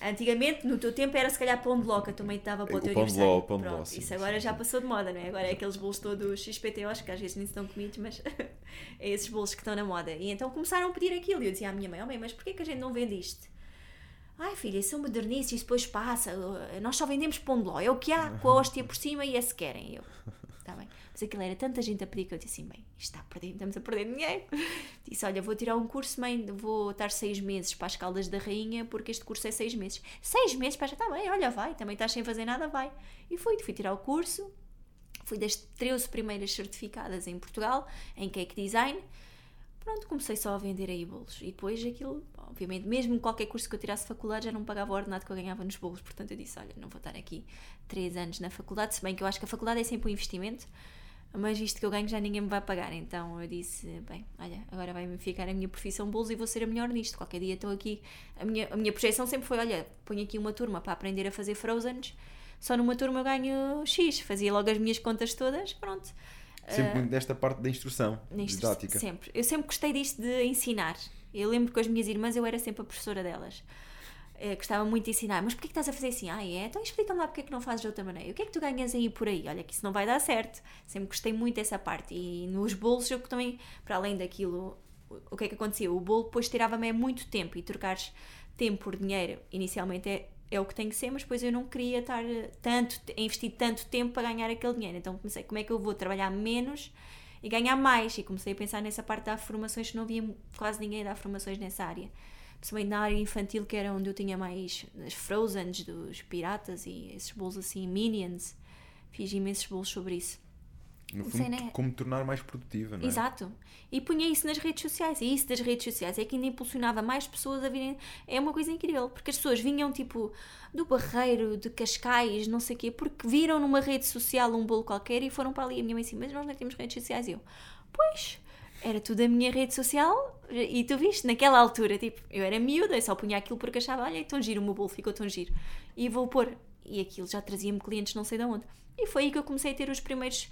B: Antigamente, no teu tempo, era se calhar pão de ló, que eu também estava para o
A: O
B: teu
A: pão de ló, o pão de ló, sim,
B: Isso agora
A: sim,
B: já passou de moda, não é? Agora é aqueles bolos todos XPTOs, que às vezes nem estão comidos, mas é esses bolos que estão na moda. E então começaram a pedir aquilo. E eu dizia à minha mãe, oh mãe, mas porquê que a gente não vende isto? Ai filha, são modernices, isso depois passa. Nós só vendemos pão de ló. É o que há, com a hóstia por cima e é se querem. E eu, está bem. Mas aquilo era tanta gente a pedir que eu disse assim, bem, isto está a perder, estamos a perder dinheiro. Disse, olha, vou tirar um curso, mãe, vou estar seis meses para as Caldas da Rainha, porque este curso é seis meses. Seis meses? Para está bem, olha, vai, também estás sem fazer nada, vai. E fui, fui tirar o curso, fui das 13 primeiras certificadas em Portugal, em cake design. Pronto, comecei só a vender aí bolos. E depois aquilo, obviamente, mesmo qualquer curso que eu tirasse faculdade, já não pagava o ordenado que eu ganhava nos bolos. Portanto, eu disse: olha, não vou estar aqui três anos na faculdade, se bem que eu acho que a faculdade é sempre um investimento, mas isto que eu ganho já ninguém me vai pagar. Então eu disse: bem, olha, agora vai-me ficar a minha profissão bolos e vou ser a melhor nisto. Qualquer dia estou aqui. A minha, a minha projeção sempre foi: olha, ponho aqui uma turma para aprender a fazer frozens. Só numa turma eu ganho X. Fazia logo as minhas contas todas, pronto.
A: Sempre muito desta parte da instrução
B: Nisto,
A: didática.
B: Sempre. Eu sempre gostei disto de ensinar. Eu lembro que com as minhas irmãs eu era sempre a professora delas. Eh, gostava muito de ensinar. Mas porquê que estás a fazer assim? Ah, é? Então explica-me lá porque é que não fazes de outra maneira. O que é que tu ganhas aí por aí? Olha, que isso não vai dar certo. Sempre gostei muito dessa parte. E nos bolos eu também, para além daquilo, o- o que é que acontecia? O bolo depois tirava-me muito tempo e trocares tempo por dinheiro inicialmente é, é o que tem que ser, mas depois eu não queria estar eh, tanto, investir tanto tempo para ganhar aquele dinheiro. Então comecei, como é que eu vou trabalhar menos e ganhar mais? E comecei a pensar nessa parte das formações, que não havia quase ninguém a dar formações nessa área. Principalmente na área infantil, que era onde eu tinha mais as Frozens, dos piratas e esses bolos assim, Minions. Fiz imensos bolos sobre isso.
A: No fundo, como tornar mais produtiva, não é?
B: Exato. E punha isso nas redes sociais. E isso das redes sociais é que ainda impulsionava mais pessoas a virem. É uma coisa incrível, porque as pessoas vinham tipo do Barreiro, de Cascais, não sei o quê, porque viram numa rede social um bolo qualquer e foram para ali. A minha mãe assim, mas nós não temos redes sociais. E eu, pois, era tudo a minha rede social. E tu viste, naquela altura, tipo, eu era miúda, eu só punha aquilo porque achava, olha, é tão giro, o meu bolo ficou tão giro. E vou pôr. E aquilo já trazia-me clientes não sei de onde. E foi aí que eu comecei a ter os primeiros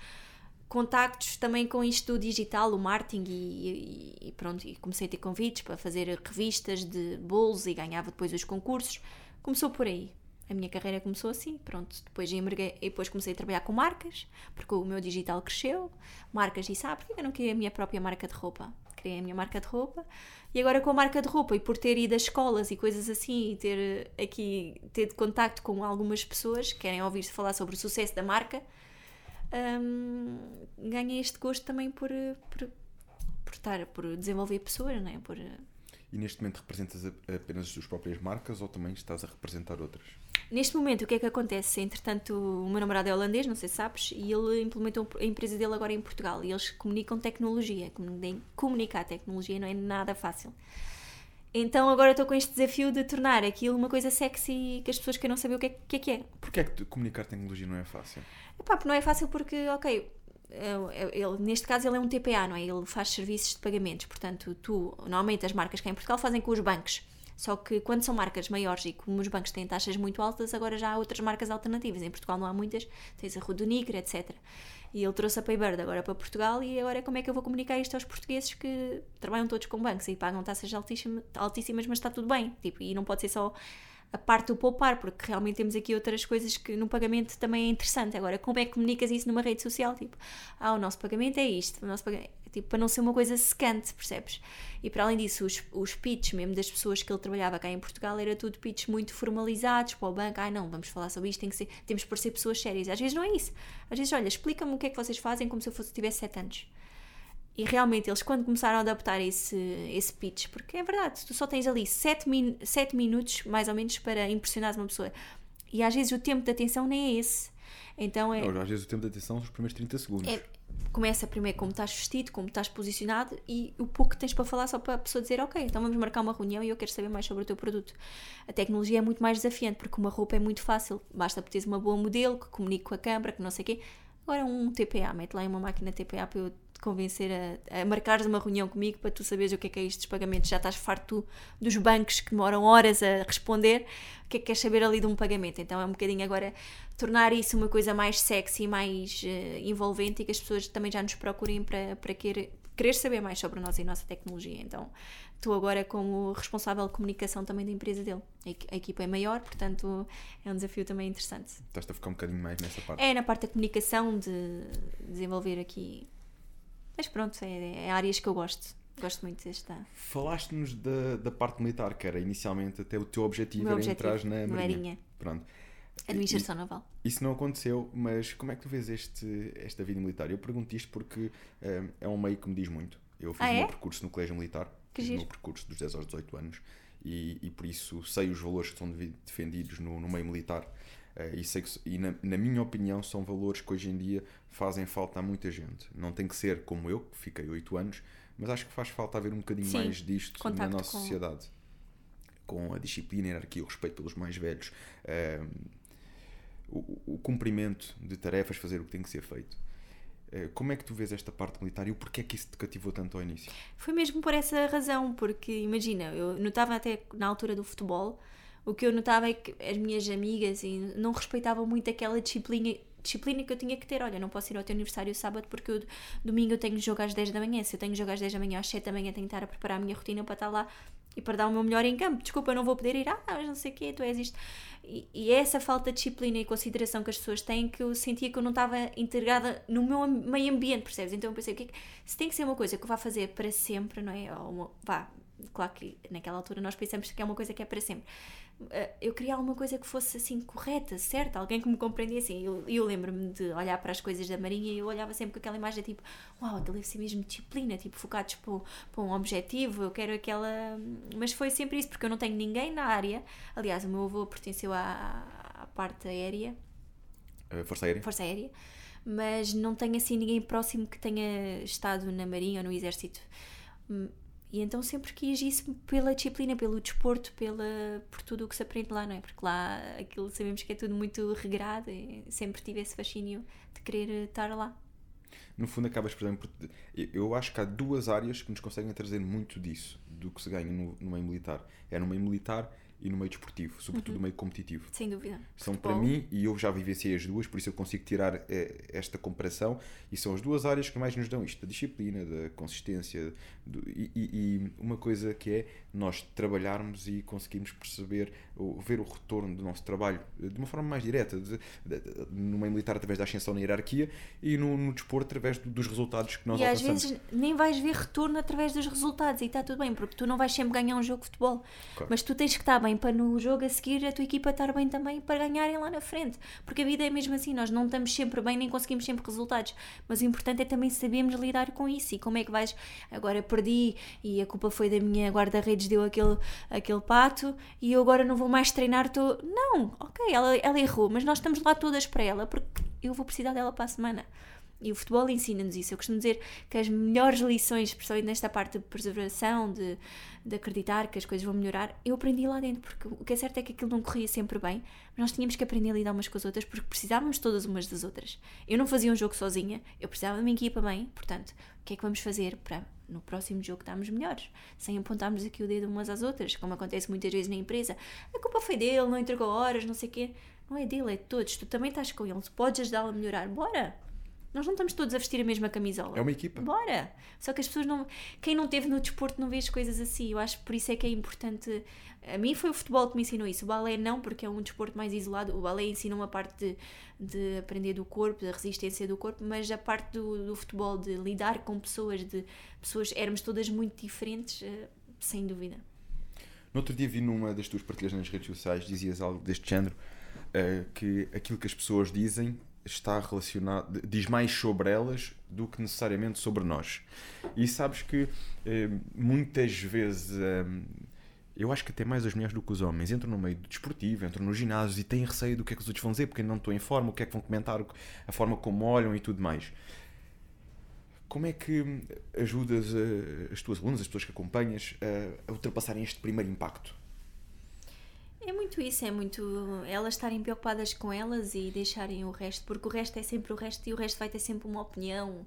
B: contactos também com isto digital, o marketing e, e- e pronto, e comecei a ter convites para fazer revistas de bolos e ganhava depois os concursos. Começou por aí. A minha carreira começou assim, pronto. Depois, emerguei, e depois comecei a trabalhar com marcas, porque o meu digital cresceu. Marcas disse, ah, porque eu não queria a minha própria marca de roupa? Criei a minha marca de roupa. E agora com a marca de roupa e por ter ido a escolas e coisas assim e ter aqui, ter contacto com algumas pessoas que querem ouvir falar sobre o sucesso da marca, hum, ganhei este gosto também por, por, por estar, por desenvolver pessoas, não é? Por,
A: E neste momento representas apenas as tuas próprias marcas ou também estás a representar outras?
B: Neste momento, o que é que acontece? Entretanto, o meu namorado é holandês, não sei se sabes, e ele implementou a empresa dele agora em Portugal. E eles comunicam tecnologia. Comuni- Comunicar tecnologia não é nada fácil. Então agora estou com este desafio de tornar aquilo uma coisa sexy que as pessoas queiram saber o que é que é. Que é.
A: Porquê é que comunicar tecnologia não é fácil?
B: Epá, não é fácil porque, ok, eu- eu- ele, neste caso ele é um TPA, não é? Ele faz serviços de pagamentos. Portanto, tu, normalmente as marcas cá em Portugal fazem com os bancos. Só que quando são marcas maiores e como os bancos têm taxas muito altas, agora já há outras marcas alternativas. Em Portugal não há muitas, tens a Rodonicre, etc. E ele trouxe a Paybird agora para Portugal e agora como é que eu vou comunicar isto aos portugueses que trabalham todos com bancos e pagam taxas altíssima- altíssimas, mas está tudo bem. Tipo, e não pode ser só a parte do poupar, porque realmente temos aqui outras coisas que no pagamento também é interessante. Agora, como é que comunicas isso numa rede social? Tipo, ah, o nosso pagamento é isto, o nosso pagamento... Tipo, para não ser uma coisa secante, percebes? E para além disso, os, os pitches mesmo das pessoas que ele trabalhava cá em Portugal era tudo pitches muito formalizados para o banco. Ah, não, vamos falar sobre isto, tem que ser, temos que parecer pessoas sérias. Às vezes não é isso. Às vezes, olha, explica-me o que é que vocês fazem como se eu fosse, tivesse 7 anos. E realmente eles quando começaram a adaptar esse, esse pitch, porque é verdade, tu só tens ali 7 min sete minutos mais ou menos para impressionar uma pessoa. E às vezes o tempo de atenção nem é esse. Então é,
A: Ou, às vezes o tempo de atenção são os primeiros 30 segundos.
B: é- começa primeiro como estás vestido, como estás posicionado e o pouco que tens para falar só para a pessoa dizer ok, então vamos marcar uma reunião e eu quero saber mais sobre o teu produto. A tecnologia é muito mais desafiante porque uma roupa é muito fácil, basta teres uma boa modelo que comunique com a câmara, que não sei o quê. Agora um TPA, mete lá em uma máquina TPA para eu te convencer a, a marcares uma reunião comigo para tu saberes o que é que é isto dos pagamentos. Já estás farto dos bancos que demoram horas a responder. O que é que queres saber ali de um pagamento? Então é um bocadinho agora tornar isso uma coisa mais sexy, mais uh, envolvente e que as pessoas também já nos procurem para, para querer, querer saber mais sobre nós e a nossa tecnologia. Então estou agora como responsável de comunicação também da empresa dele. A equipa é maior, portanto é um desafio também interessante.
A: Estás a ficar um bocadinho mais nessa parte?
B: É na parte da comunicação, de desenvolver aqui. Mas pronto, é, é áreas que eu gosto. Gosto muito desta.
A: Falaste-nos da, da parte militar, que era inicialmente até o teu objetivo, o era objetivo, entrar na Marinha. Marinha. Pronto.
B: Administração Naval.
A: Isso não aconteceu, mas como é que tu vês este, esta vida militar? Eu pergunto isto porque é, é um meio que me diz muito. Eu fiz ah, é? o meu percurso no Colégio Militar, que fiz o meu percurso dos 10 aos 18 anos e, e por isso sei os valores que são defendidos no, no meio militar. Uh, e, sei que, e na, na, minha opinião são valores que hoje em dia fazem falta a muita gente. Não tem que ser como eu, que fiquei 8 anos, mas acho que faz falta haver um bocadinho Sim, mais disto na nossa com... sociedade. Com a disciplina, a hierarquia, o respeito pelos mais velhos. Uh, o, o cumprimento de tarefas, fazer o que tem que ser feito. Eh, como é que tu vês esta parte militar e o porquê é que isso te cativou tanto ao início?
B: Foi mesmo por essa razão, porque imagina, eu notava até na altura do futebol, o que eu notava é que as minhas amigas não respeitavam muito aquela disciplina, disciplina que eu tinha que ter. Olha, não posso ir ao teu aniversário sábado porque eu, domingo eu tenho jogo às 10 da manhã. Se eu tenho jogo às 10 da manhã, às 7 da manhã tenho que estar a preparar a minha rotina para estar lá e para dar o meu melhor em campo. Desculpa, eu não vou poder ir, ah, mas não sei o quê, tu és isto. E, e é essa falta de disciplina e consideração que as pessoas têm que eu sentia que eu não estava integrada no meu meio ambiente, percebes? Então eu pensei, o que, é que se tem que ser uma coisa que eu vá fazer para sempre, não é? Ou uma, vá, claro que naquela altura nós pensamos que é uma coisa que é para sempre. Eh, eu queria alguma coisa que fosse assim correta, certa, alguém que me compreendesse. E eu, eu lembro-me de olhar para as coisas da Marinha e eu olhava sempre com aquela imagem tipo, uau, deve ser mesmo disciplina, tipo, focados para, para um objetivo, eu quero aquela. Mas foi sempre isso, porque eu não tenho ninguém na área. Aliás, o meu avô pertenceu à, à parte aérea.
A: Força Aérea?
B: Força Aérea. Mas não tenho assim ninguém próximo que tenha estado na Marinha ou no Exército e então sempre quis isso pela disciplina, pelo desporto, pela, por tudo o que se aprende lá, não é? Porque lá aquilo sabemos que é tudo muito regrado e sempre tive esse fascínio de querer estar lá.
A: No fundo, acabas, por exemplo, eu acho que há duas áreas que nos conseguem trazer muito disso, do que se ganha no, no meio militar. É no meio militar e no meio desportivo, sobretudo uhum. no meio competitivo.
B: Sem dúvida.
A: São Futebol. para mim, e eu já vivenciei as duas, por isso eu consigo tirar é, esta comparação, e são as duas áreas que mais nos dão isto, da disciplina, da consistência, do, e, e, uma coisa que é nós trabalharmos e conseguirmos perceber, ver o retorno do nosso trabalho de uma forma mais direta, de, de, de, no meio militar através da ascensão na hierarquia e no, no desporto através dos resultados que nós
B: e
A: alcançamos.
B: E às vezes nem vais ver retorno através dos resultados, e está tudo bem, porque tu não vais sempre ganhar um jogo de futebol, claro. mas tu tens que estar bem para no jogo a seguir a tua equipa estar bem também para ganharem lá na frente. Porque a vida é mesmo assim, nós não estamos sempre bem nem conseguimos sempre resultados. Mas o importante é também sabermos lidar com isso e como é que vais. Agora perdi e a culpa foi da minha guarda-redes, deu aquele, aquele pato e eu agora não vou mais treinar. Tô... Não, ok, ela, ela errou, mas nós estamos lá todas para ela porque eu vou precisar dela para a semana. E o futebol ensina-nos isso. Eu costumo dizer que as melhores lições, especialmente nesta parte de preservação, de, de acreditar que as coisas vão melhorar, eu aprendi lá dentro, porque o que é certo é que aquilo não corria sempre bem, mas nós tínhamos que aprender a lidar umas com as outras porque precisávamos todas umas das outras. Eu não fazia um jogo sozinha, eu precisava de uma equipa bem, portanto, o que é que vamos fazer para no próximo jogo estarmos melhores, sem apontarmos aqui o dedo umas às outras, como acontece muitas vezes na empresa. A culpa foi dele, não entregou horas, não sei o quê. Não é dele, é de todos. Tu também estás com ele, tu podes ajudá-lo a melhorar. Bora! Nós não estamos todos a vestir a mesma camisola.
A: É uma equipa.
B: Bora! Só que as pessoas não. Quem não teve no desporto não vê as coisas assim. Eu acho que por isso é que é importante. A mim foi o futebol que me ensinou isso. O balé não, porque é um desporto mais isolado. O balé ensina uma parte de, de aprender do corpo, da resistência do corpo, mas a parte do, do futebol, de lidar com pessoas, de pessoas. Éramos todas muito diferentes, eh, sem dúvida.
A: No outro dia vi numa das tuas partilhas nas redes sociais, dizias algo deste género, uh, que aquilo que as pessoas dizem está relacionado, diz mais sobre elas do que necessariamente sobre nós. E sabes que eh, muitas vezes, eh, eu acho que até mais as mulheres do que os homens entram no meio desportivo, entram nos ginásios e têm receio do que é que os outros vão dizer, porque não estão em forma, o que é que vão comentar, a forma como olham e tudo mais. Como é que ajudas as tuas alunas, as pessoas que acompanhas, a ultrapassarem este primeiro impacto?
B: É muito isso, é muito elas estarem preocupadas com elas e deixarem o resto, porque o resto é sempre o resto e o resto vai ter sempre uma opinião.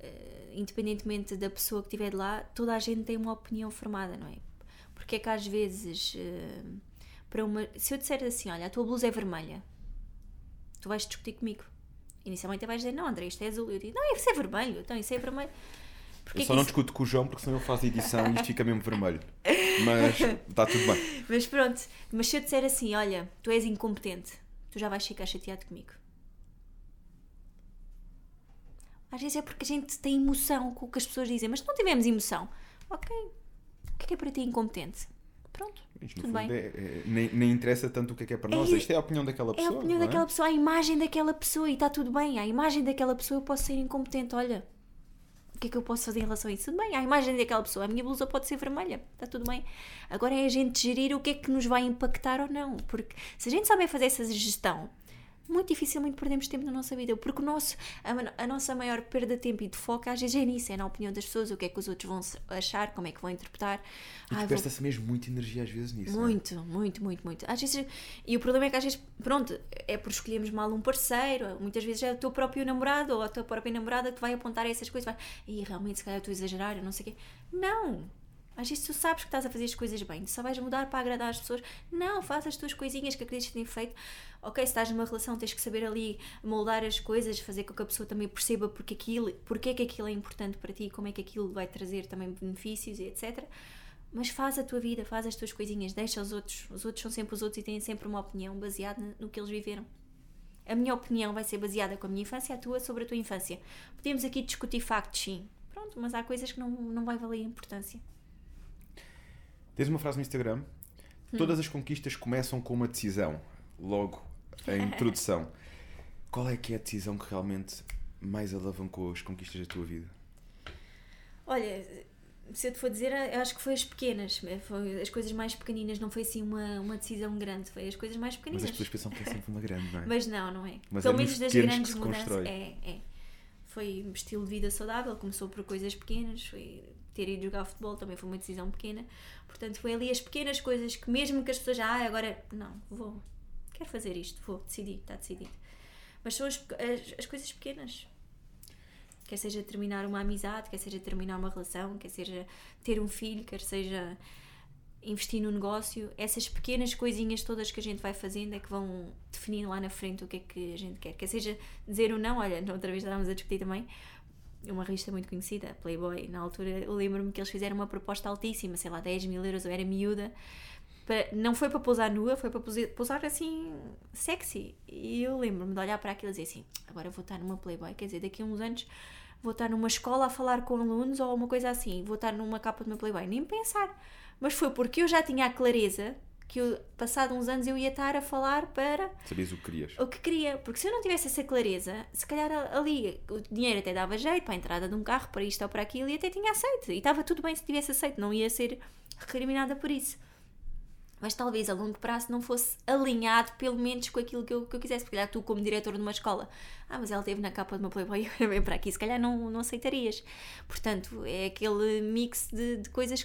B: Uh, independentemente da pessoa que estiver lá, toda a gente tem uma opinião formada, não é? Porque é que às vezes, uh, para uma. Se eu disser assim, olha, a tua blusa é vermelha, tu vais discutir comigo. Inicialmente vais dizer, não, André, isto é azul. Eu digo, não, isso é vermelho, então isso é vermelho.
A: Porque eu só não isso... discuto com o João porque senão eu faço edição e isto fica mesmo vermelho. Mas está tudo bem.
B: Mas pronto, mas se eu disser assim, olha, tu és incompetente, tu já vais ficar chateado comigo. Às vezes é porque a gente tem emoção com o que as pessoas dizem, mas se não tivermos emoção, ok, o que é que é para ti incompetente? Pronto, Isto, tudo bem. É,
A: é, nem, nem interessa tanto o que é que é para nós, é, isto é a opinião daquela pessoa.
B: É a opinião
A: é?
B: daquela pessoa, a imagem daquela pessoa e está tudo bem. A imagem daquela pessoa eu posso ser incompetente, olha, que é que eu posso fazer em relação a isso? Tudo bem, a imagem daquela pessoa, a minha blusa pode ser vermelha, está tudo bem. Agora é a gente gerir o que é que nos vai impactar ou não, porque se a gente souber fazer essa gestão, muito dificilmente perdemos tempo na nossa vida, porque o nosso, a, a, nossa maior perda de tempo e de foco às vezes é nisso, é na opinião das pessoas, o que é que os outros vão achar, como é que vão interpretar.
A: E gasta-se vou... mesmo muita energia às vezes nisso.
B: Muito,
A: é?
B: muito, muito, muito. Às vezes, e o problema é que às vezes, pronto, é por escolhermos mal um parceiro, muitas vezes é o teu próprio namorado ou a tua própria namorada que vai apontar essas coisas, vai, e realmente se calhar estou a exagerar, eu não sei o quê. Não! Às vezes tu sabes que estás a fazer as coisas bem, só vais mudar para agradar as pessoas. Não, faz as tuas coisinhas que acreditas que têm feito. Ok, se estás numa relação, tens que saber ali moldar as coisas, fazer com que a pessoa também perceba porque, aquilo, porque é que aquilo é importante para ti, como é que aquilo vai trazer também benefícios e etc. Mas faz a tua vida, faz as tuas coisinhas, deixa os outros. Os outros são sempre os outros e têm sempre uma opinião baseada no que eles viveram. A minha opinião vai ser baseada com a minha infância, a tua sobre a tua infância. Podemos aqui discutir factos, sim. Pronto, mas há coisas que não, não vai valer importância.
A: Tens uma frase no Instagram: hum. Todas as conquistas começam com uma decisão. Logo, a introdução. Qual é que é a decisão que realmente mais alavancou as conquistas da tua vida?
B: Olha, se eu te for dizer, acho que foi as pequenas, foi as coisas mais pequeninas, não foi assim uma, uma decisão grande, foi as coisas mais pequeninas.
A: Mas as pessoas pensam que é sempre uma grande, não é?
B: Mas não, não é.
A: Mas Pelo é menos das grandes mudanças.
B: É, é. Foi um estilo de vida saudável, começou por coisas pequenas, foi ter ido jogar futebol também foi uma decisão pequena. Portanto, foi ali as pequenas coisas que, mesmo que as pessoas já, ah, agora, não, vou, quero fazer isto, vou, decidi, está decidido. Mas são as, as, as, coisas pequenas. Quer seja terminar uma amizade, quer seja terminar uma relação, quer seja ter um filho, quer seja investir no negócio. Essas pequenas coisinhas todas que a gente vai fazendo é que vão definir lá na frente o que é que a gente quer. Quer seja dizer ou não, olha, outra vez estávamos a discutir também, uma revista muito conhecida, Playboy, na altura eu lembro-me que eles fizeram uma proposta altíssima, sei lá, 10 mil euros, eu era miúda, para, não foi para pousar nua, foi para pousar assim, sexy. E eu lembro-me de olhar para aquilo e dizer assim: agora vou estar numa Playboy, quer dizer, daqui a uns anos vou estar numa escola a falar com alunos ou uma coisa assim, vou estar numa capa de uma Playboy, nem pensar. Mas foi porque eu já tinha a clareza que eu, passado uns anos eu ia estar a falar para
A: sabias o que querias
B: o que queria porque se eu não tivesse essa clareza se calhar ali o dinheiro até dava jeito para a entrada de um carro para isto ou para aquilo e até tinha aceito e estava tudo bem se tivesse aceito não ia ser recriminada por isso mas talvez a longo prazo não fosse alinhado pelo menos com aquilo que eu, que eu quisesse. Porque calhar tu, como diretor de uma escola, ah, mas ela esteve na capa de uma Playboy, vem para aqui, se calhar não, não aceitarias. Portanto, é aquele mix de, de coisas.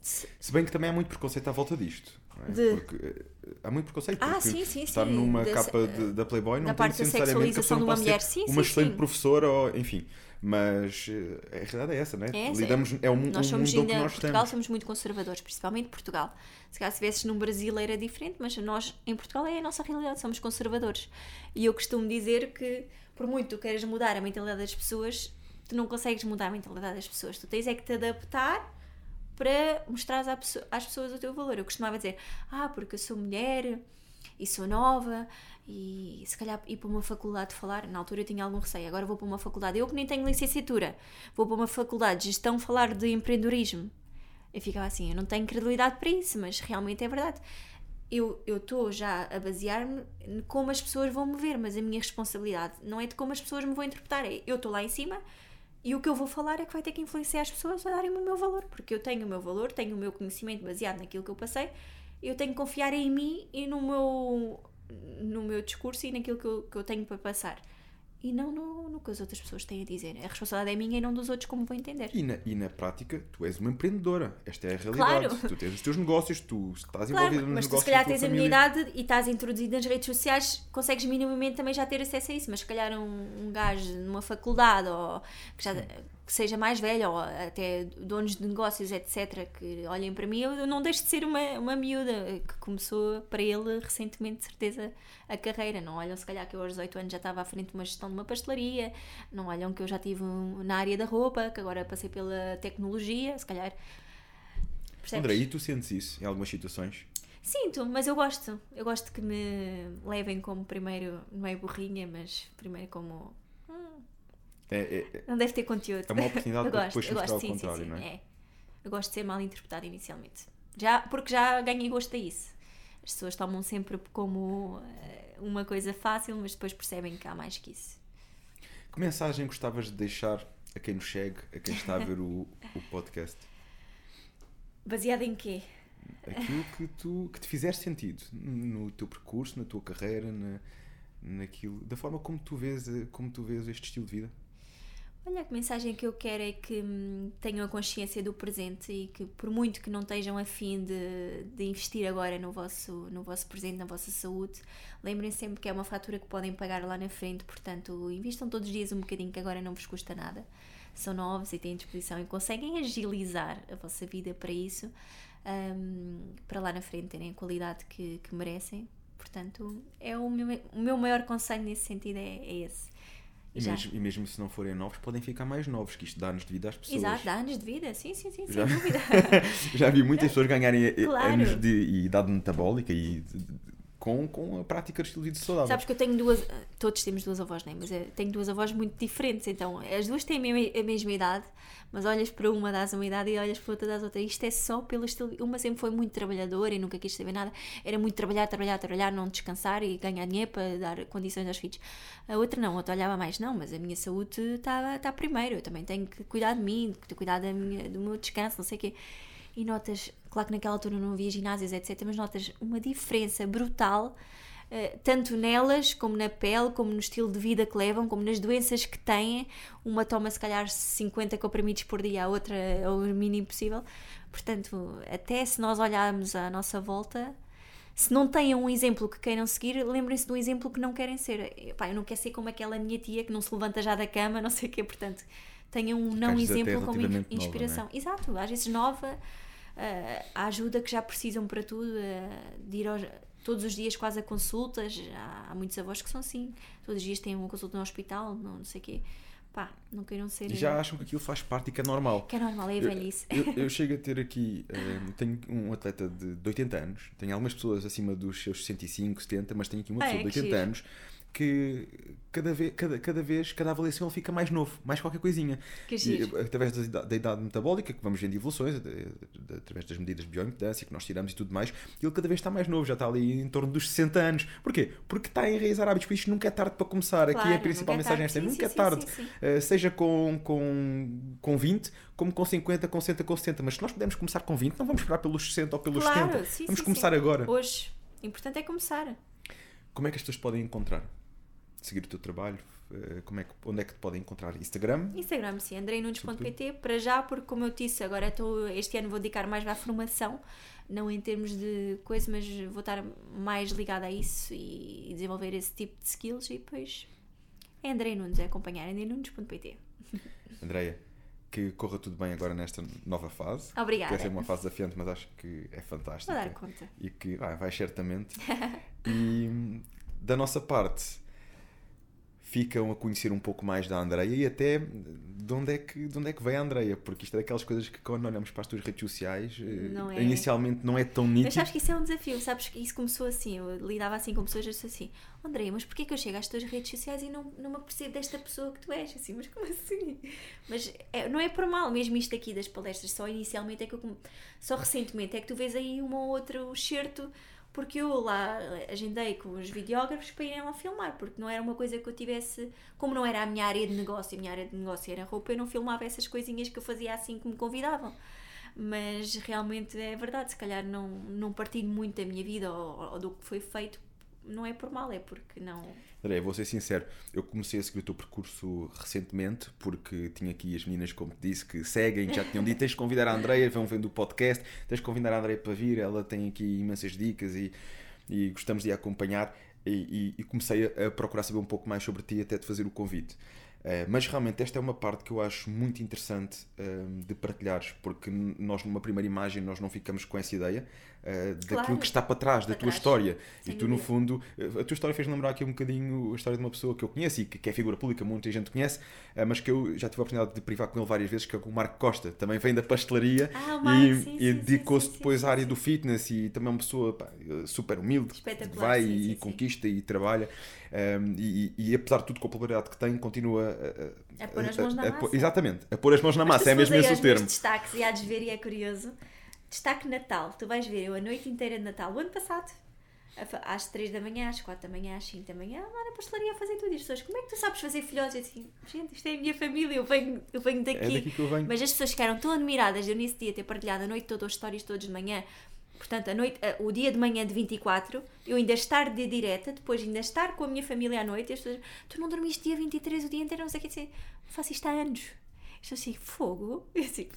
A: Se bem que também há muito preconceito à volta disto. É? De... Porque eh, há muito preconceito.
B: Ah, sim, sim,
A: estar
B: sim.
A: numa capa de, da Playboy não
B: da
A: tem
B: parte da sexualização de uma mulher, sim,
A: uma
B: sim,
A: excelente
B: sim.
A: professora, ou, enfim. Mas eh, a realidade é essa, não é?
B: é
A: Lidamos, é um,
B: nós
A: um mundo
B: ainda,
A: que nós
B: Portugal
A: temos.
B: somos muito conservadores, principalmente Portugal. Se calhar se estivesses num Brasil era diferente, mas nós em Portugal é a nossa realidade, somos conservadores. E eu costumo dizer que, por muito tu queiras mudar a mentalidade das pessoas, tu não consegues mudar a mentalidade das pessoas. Tu tens é que te adaptar para mostrar às pessoas o teu valor. Eu costumava dizer, ah, porque eu sou mulher e sou nova e se calhar ir para uma faculdade de falar, na altura eu tinha algum receio, agora vou para uma faculdade, eu que nem tenho licenciatura, vou para uma faculdade de gestão falar de empreendedorismo. Eu ficava assim, eu não tenho credibilidade para isso, mas realmente é verdade. Eu estou já a basear-me como as pessoas vão me ver, mas a minha responsabilidade não é de como as pessoas me vão interpretar, é eu estou lá em cima e o que eu vou falar é que vai ter que influenciar as pessoas a darem-me o meu valor, porque eu tenho o meu valor, tenho o meu conhecimento baseado naquilo que eu passei, eu tenho que confiar em mim e no meu, no meu discurso e naquilo que eu, que eu tenho para passar. E não no, no que as outras pessoas têm a dizer. A responsabilidade é minha e não dos outros, como vou entender.
A: E na, e na prática, tu és uma empreendedora. Esta é a realidade.
B: Claro.
A: Tu tens os teus negócios, tu estás
B: Claro,
A: envolvida nos
B: mas tu
A: negócios
B: se calhar tens a minha
A: família.
B: idade e estás introduzido nas redes sociais, consegues minimamente também já ter acesso a isso, mas se calhar um, um gajo numa faculdade ou que, já, que seja mais velho ou até donos de negócios, etc., que olhem para mim, eu não deixo de ser uma, uma miúda que começou para ele recentemente, de certeza, a carreira. Não olham se calhar que eu aos 18 anos já estava à frente de uma gestão de uma pastelaria, não olham que eu já estive na área da roupa, que agora passei pela tecnologia, se calhar. Percebes?
A: André, e tu sentes isso em algumas situações?
B: Sinto, mas eu gosto. Eu gosto que me levem como primeiro, não é burrinha, mas primeiro como.
A: É, é- é-
B: não deve ter conteúdo.
A: É uma oportunidade para depois mostrar
B: gosto,
A: o
B: sim, sim,
A: contrário,
B: sim,
A: não é?
B: é. Eu gosto de ser mal interpretada inicialmente. Já, porque já ganhei gosto a isso. As pessoas tomam sempre como eh, uma coisa fácil, mas depois percebem que há mais que isso.
A: que mensagem gostavas de deixar a quem nos segue, a quem está a ver o, o podcast?
B: Baseada em quê?
A: Aquilo que, tu, que te fizer sentido no teu percurso, na tua carreira, na, naquilo, da forma como tu vês, como tu vês este estilo de vida.
B: Olha, a mensagem que eu quero é que hum, tenham a consciência do presente e que, por muito que não estejam afim de, de investir agora no vosso, no vosso presente, na vossa saúde, lembrem sempre que é uma fatura que podem pagar lá na frente, portanto, invistam todos os dias um bocadinho que agora não vos custa nada. São novos e têm disposição e conseguem agilizar a vossa vida para isso, hum, para lá na frente terem a qualidade que, que merecem. Portanto, é o meu, o meu maior conselho nesse sentido é, é esse.
A: E mesmo, e mesmo se não forem novos, podem ficar mais novos, que isto dá-nos de vida às pessoas.
B: Exato, dá anos de vida, sim, sim, sim,
A: Já-
B: sem dúvida.
A: Já vi muitas pessoas ganharem eh,
B: Claro.
A: anos de idade metabólica e com, com a prática de estilo de vida saudável.
B: Sabes que eu tenho duas, todos temos duas avós, não é? Mas eu tenho duas avós muito diferentes, então as duas têm a mesma, a mesma idade, mas olhas para uma, dás uma idade e olhas para outra, dás outra. Isto é só pelo estilo. Uma sempre foi muito trabalhadora e nunca quis saber nada, era muito trabalhar, trabalhar, trabalhar, não descansar e ganhar dinheiro para dar condições aos filhos. A outra não, a outra olhava mais, não, mas a minha saúde está está primeiro, eu também tenho que cuidar de mim, cuidar da minha, do meu descanso, não sei o quê. E notas, claro que naquela altura não havia ginásios, etc., mas notas uma diferença brutal eh, tanto nelas, como na pele, como no estilo de vida que levam, como nas doenças que têm. Uma toma se calhar 50 comprimidos por dia, a outra é o mínimo possível. Portanto, até se nós olharmos à nossa volta, se não têm um exemplo que queiram seguir, lembrem-se do exemplo que não querem ser. Epá, eu não quero ser como aquela minha tia que não se levanta já da cama, não sei o quê. Portanto, tenham um não
A: Ficaste
B: exemplo como
A: nova,
B: inspiração.
A: não é?
B: Exato, às vezes nova, eh, a ajuda que já precisam para tudo, eh, de ir aos- todos os dias quase a consultas. Há, há muitos avós que são assim, todos os dias têm uma consulta no hospital, não, não sei o quê. Pá, não queiram ser.
A: E já acham que aquilo faz parte e que é normal.
B: Que é normal, é a
A: Eu-
B: velhice.
A: Eu, eu chego a ter aqui, eh, tenho um atleta de, de 80 anos, tenho algumas pessoas acima dos seus 65, 70, mas tenho aqui uma
B: Ah,
A: pessoa
B: é,
A: de
B: que
A: 80
B: giro.
A: Que cada vez, cada, cada vez, cada avaliação ele fica mais novo, mais qualquer coisinha.
B: Que
A: E,
B: giro.
A: através da, ida- da idade metabólica, que vamos vendo evoluções, de- de- através das medidas de bioimpedância que nós tiramos e tudo mais, ele cada vez está mais novo, já está ali em torno dos 60 anos. Porquê? Porque está a enraizar hábitos, por isto nunca é tarde para começar. Aqui é a
B: Claro,
A: principal
B: é
A: mensagem
B: tarde.
A: esta,
B: Sim,
A: nunca é
B: sim,
A: tarde.
B: sim.
A: Uh, seja com, com, com 20, como com 50, com 60, com 70. Mas se nós pudermos começar com 20, não vamos esperar pelos 60 ou pelos
B: Claro,
A: 70.
B: sim,
A: vamos começar agora.
B: Hoje, o importante é começar.
A: Como é que as pessoas podem encontrar? Seguir o teu trabalho? Uh, Como é que, onde é que te podem encontrar? Instagram?
B: Instagram, sim, andreinunes.pt, para já, porque como eu disse, agora estou, este ano vou dedicar mais à formação, não em termos de coisa, mas vou estar mais ligada a isso e desenvolver esse tipo de skills e depois é Andrei Nunes, é acompanhar andreinunes.pt.
A: Andreia, que corra tudo bem agora nesta nova fase.
B: Obrigada.
A: Vai ser uma fase desafiante, mas acho que é fantástica.
B: Vou dar conta.
A: E que vai, vai certamente. e hum, da nossa parte, ficam a conhecer um pouco mais da Andreia e até de onde é que, de onde é que veio a Andreia, porque isto é daquelas coisas que quando olhamos para as tuas redes sociais, eh,
B: Não é.
A: inicialmente não é tão
B: Mas
A: nítido.
B: sabes que isso é um desafio, sabes que isso começou assim, eu lidava assim com pessoas, eu disse assim, André, mas porquê que eu chego às tuas redes sociais e não, não me apercebo desta pessoa que tu és? Assim, mas como assim? Mas é- não é por mal, mesmo isto aqui das palestras, só inicialmente é que eu, só recentemente é que tu vês aí um ou outro excerto, porque eu lá agendei com os videógrafos para irem lá filmar, porque não era uma coisa que eu tivesse, como não era a minha área de negócio, a minha área de negócio era roupa, eu não filmava essas coisinhas que eu fazia assim que me convidavam mas realmente é verdade, se calhar não, não partilho muito da minha vida ou, ou do que foi feito não é por mal, é porque não.
A: André, vou ser sincero, eu comecei a seguir o teu percurso recentemente, porque tinha aqui as meninas, como te disse, que seguem, já tinham dito, tens de convidar a Andreia, vão vendo o podcast, tens de convidar a Andreia para vir, ela tem aqui imensas dicas e, e gostamos de a acompanhar. E, e, e comecei a, a procurar saber um pouco mais sobre ti até de fazer o convite. Uh, mas realmente esta é uma parte que eu acho muito interessante uh, de partilhares, porque nós numa primeira imagem nós não ficamos com essa ideia uh, daquilo
B: Claro.
A: que está para trás,
B: Para
A: da tua
B: trás.
A: história.
B: Sem
A: e tu no fundo, a tua história fez lembrar aqui um bocadinho a história de uma pessoa que eu conheço e que, que é figura pública, muita gente conhece, mas que eu já tive a oportunidade de privar com ele várias vezes, que é o Marco Costa, também vem da pastelaria
B: Ah, Marco,
A: e,
B: sim,
A: e dedicou-se depois
B: sim,
A: à área
B: sim.
A: do fitness e também é uma pessoa pá, super humilde,
B: Espetacular,
A: vai e conquista e trabalha um, e, e- e apesar de tudo com a popularidade que tem, continua a,
B: A pôr as mãos na massa.
A: exatamente, a pôr as mãos na
B: Mas
A: massa, é mesmo esse o termo.
B: destaques e há de ver e é curioso. Destaque Natal, tu vais ver eu a noite inteira de Natal, o ano passado, às 3 da manhã, às 4 da manhã, às 5 da manhã, lá na pastelaria a fazer tudo. E as pessoas, como é que tu sabes fazer filhotes? Eu assim, gente, isto é a minha família, eu venho, eu venho daqui.
A: É daqui que eu venho.
B: Mas as pessoas ficaram tão admiradas de eu nesse dia ter partilhado a noite toda, as histórias todas de manhã. Portanto, a noite, o dia de manhã de 24, eu ainda estar de direta, depois ainda estar com a minha família à noite, e as pessoas, tu não dormiste dia 23 o dia inteiro, não sei o que dizer. Faço isto há anos. Estou assim, fogo. Eu assim,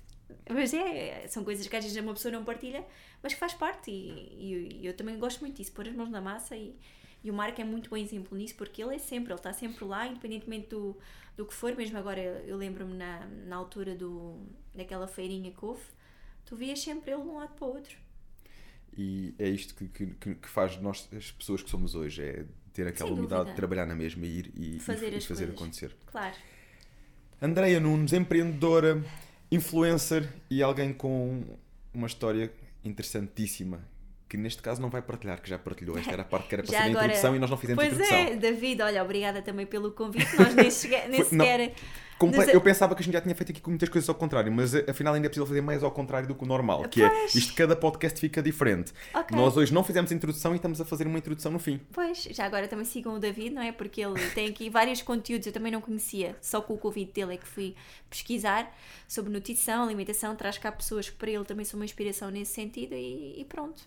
B: mas é, são coisas que às vezes uma pessoa não partilha, mas que faz parte. E, e eu também gosto muito disso, pôr as mãos na massa. E, e o Marco é muito bom exemplo nisso, porque ele é sempre, ele está sempre lá, independentemente do, do que for. Mesmo agora, eu, lembro-me na, na altura do, daquela feirinha que houve, tu vias sempre ele de um lado para o outro.
A: E é isto que, que, que- faz nós, as pessoas que somos hoje, é ter aquela
B: dúvida.
A: de trabalhar na mesma e ir e, e-
B: Fazer
A: e
B: as
A: fazer
B: coisas.
A: acontecer.
B: Claro.
A: Andreia Nunes, empreendedora, influencer e alguém com uma história interessantíssima. Que neste caso não vai partilhar, que já partilhou. Esta era a parte que era para
B: Já
A: ser a
B: agora-
A: introdução e nós não fizemos a
B: Pois
A: introdução.
B: é, David, olha, obrigada também pelo convite. Nós nem, nem sequer.
A: Comple-
B: Nos-
A: Eu pensava que a gente já tinha feito aqui com muitas coisas ao contrário, mas eh, afinal ainda é possível fazer mais ao contrário do que o normal, que é
B: Pois.
A: isto cada podcast fica diferente.
B: Ok.
A: Nós hoje não fizemos introdução e estamos a fazer uma introdução no fim.
B: Pois, já agora também sigam o David, não é? Porque ele tem aqui vários conteúdos, eu também não conhecia, só com o convite dele é que fui pesquisar sobre nutrição, alimentação, traz cá pessoas que para ele também são uma inspiração nesse sentido e, e pronto.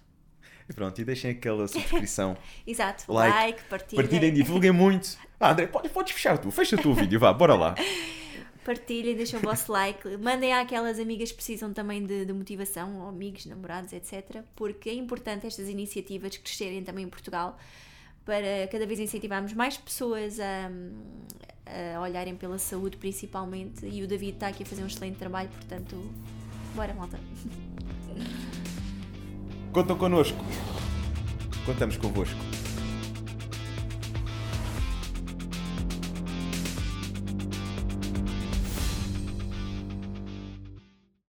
A: E pronto, e deixem aquela subscrição.
B: Exato,
A: Like,
B: like, partilhem,
A: Partilhem, divulguem muito. Ah, André, pode- podes fechar tu, fecha tu o vídeo, vá, bora lá.
B: partilhem, deixem o vosso like, mandem àquelas amigas que precisam também de, de motivação, ou amigos, namorados, etc. Porque é importante estas iniciativas crescerem também em Portugal para cada vez incentivarmos mais pessoas a, a olharem pela saúde principalmente e o David está aqui a fazer um excelente trabalho, portanto, bora malta.
A: Contam connosco. Contamos convosco.